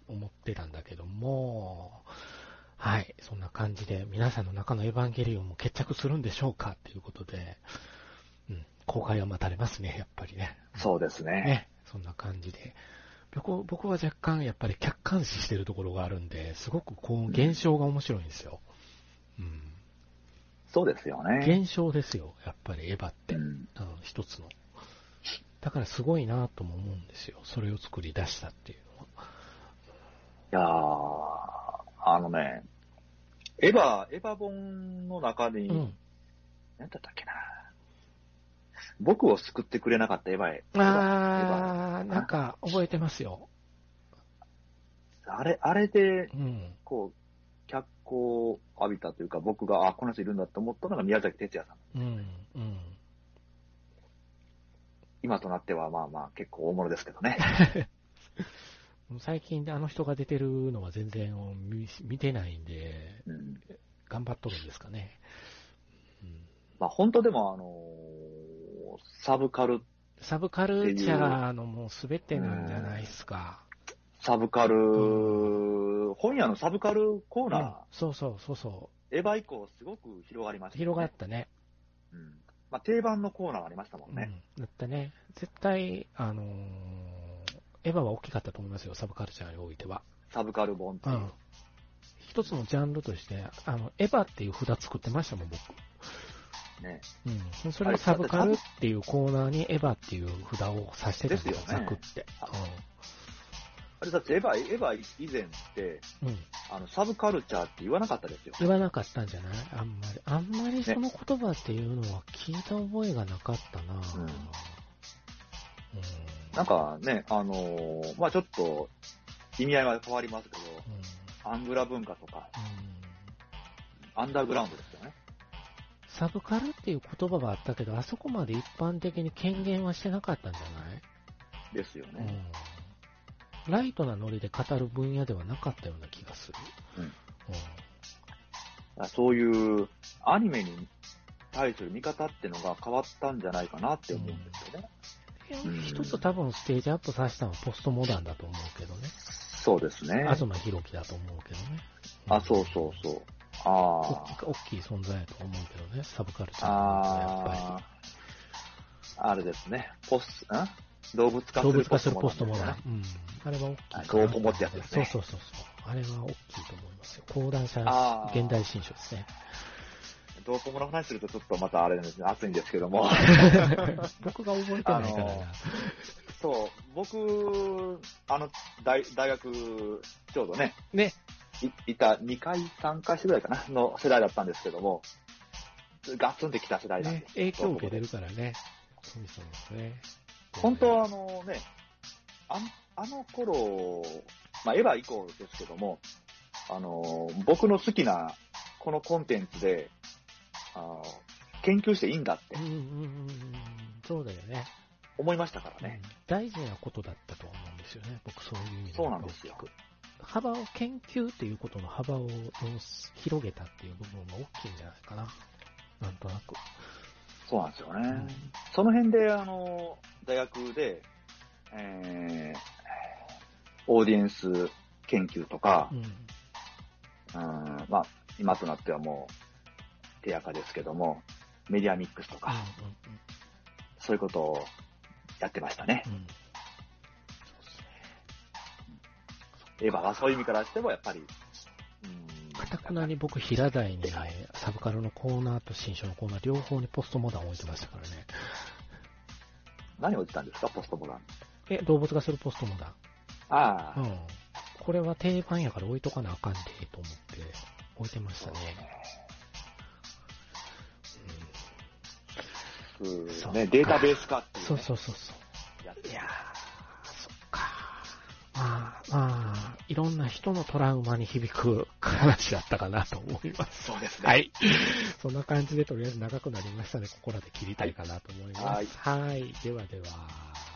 思ってたんだけども、はい、そんな感じで、皆さんの中のエヴァンゲリオンも決着するんでしょうかっていうことで、うん、公開は待たれますね、やっぱりね。そうですね。ね、そんな感じで。僕僕は若干やっぱり客観視してるところがあるんで、すごくこう現象が面白いんですよ。うん。そうですよね。現象ですよ、やっぱりエヴァって。うん、うん一つの。だからすごいなとも思うんですよ。それを作り出したっていうのは。いやー、あのね、エヴァ、エヴァ本の中に、うん。何だったっけな。僕を救ってくれなかったエヴァへ。あー、なんか覚えてますよ。あれ、あれで、うん。こう、脚光を浴びたというか、僕が、あ、この人いるんだって思ったのが宮崎哲也さん。うん。うん。今となっては、まあまあ、結構大物ですけどね。最近あの人が出てるのは全然見見てないんで、うん。頑張っとるんですかね。うんまあ、本当でも、あのーサブカル、サブカルチャーのもうすべてなんじゃないですか。サブカル、本屋のサブカルコーナー、うんそうそうそうそエヴァ以降すごく広がりましう。た、広がったね。うん。まあ、定番のコーナーがありましたもんね。うん。だったね。絶対、あのーエヴァは大きかったと思いますよ、サブカルチャーにおいては。サブカル本っていう。うん。一つのジャンルとして、あの、エヴァっていう札作ってましたもん、僕。ね。うん。それをサブカルっていうコーナーにエヴァっていう札を刺してたんですよ、ねザクって。あれだってエヴァ、エヴァ以前って、うん。うん。あの、サブカルチャーって言わなかったですよ。言わなかったんじゃない？あんまり。あんまりその言葉っていうのは聞いた覚えがなかったなうんうん。なんかね、あのーまあちょっと、意味合いが変わりますけど、うんアングラ文化とか、うんアンダーグラウンドですよね。サブカルっていう言葉はあったけど、あそこまで一般的に権限はしてなかったんじゃない？ですよね。うん。ライトなノリで語る分野ではなかったような気がする。うんうんそういうアニメに対する見方ってのが変わったんじゃないかなって思うんですよね。うん一つ多分ステージアップさせたのはポストモダンだと思うけどね。そうですね。東博樹だと思うけどね。あ、そうそうそう。あ大き大きい存在だと思うけどね、サブカルチャーあ。のやっぱああ。あれですね。ポス、ん？動物化り。動する物化するポストモダン。ね。うん。あれは大きいかな。あドーポモってやつですねそうそうそうそう。あれは大きいと思いますよ。講談社現代新書ですね。ドーポモの話するとちょっとまたあれですね、熱いんですけども。僕が覚えてないからな。そう、僕、あの、大大学、ちょうどね、ね。いいた2回、3回世代かな、の世代だったんですけども、ガツンってきた世代なんねです。影響を受けてるからね。そうですね。本当はあのね、あんあの頃、まあ、エヴァ以降ですけども、あの、僕の好きなこのコンテンツで、あの研究していいんだってうんうんうんうん。そうだよね。思いましたからね。うん大事なことだったと思うんですよね。僕そういう意味そうなんですよ幅を、研究っていうことの幅を広げたっていう部分が大きいんじゃないかな。なんとなく。そうなんですよね。うんその辺で、あの、大学で、えー、オーディエンス研究とかう、ん。うん、まあ、今となってはもう、手垢ですけども、メディアミックスとか、そういうことをやってましたね。うんエヴァはそういう意味からしても、やっぱり、うん、かたくなに僕、平台に、サブカルのコーナーと新書のコーナー、両方にポストモダン置いてましたからね。何を言ってたんですか、ポストモダン。え、動物がするポストモダン。ああ、うん。これは定番やから置いとかなあかんで、と思って置いてましたね。うんそうね、データベース化っていう、ね、そうそうそうそう。いやー、そっか。まあ、まあ、いろんな人のトラウマに響く話だったかなと思います。そうですね。はい。そんな感じでとりあえず長くなりましたね。ここらで切りたいかなと思います。はいはい。ではでは。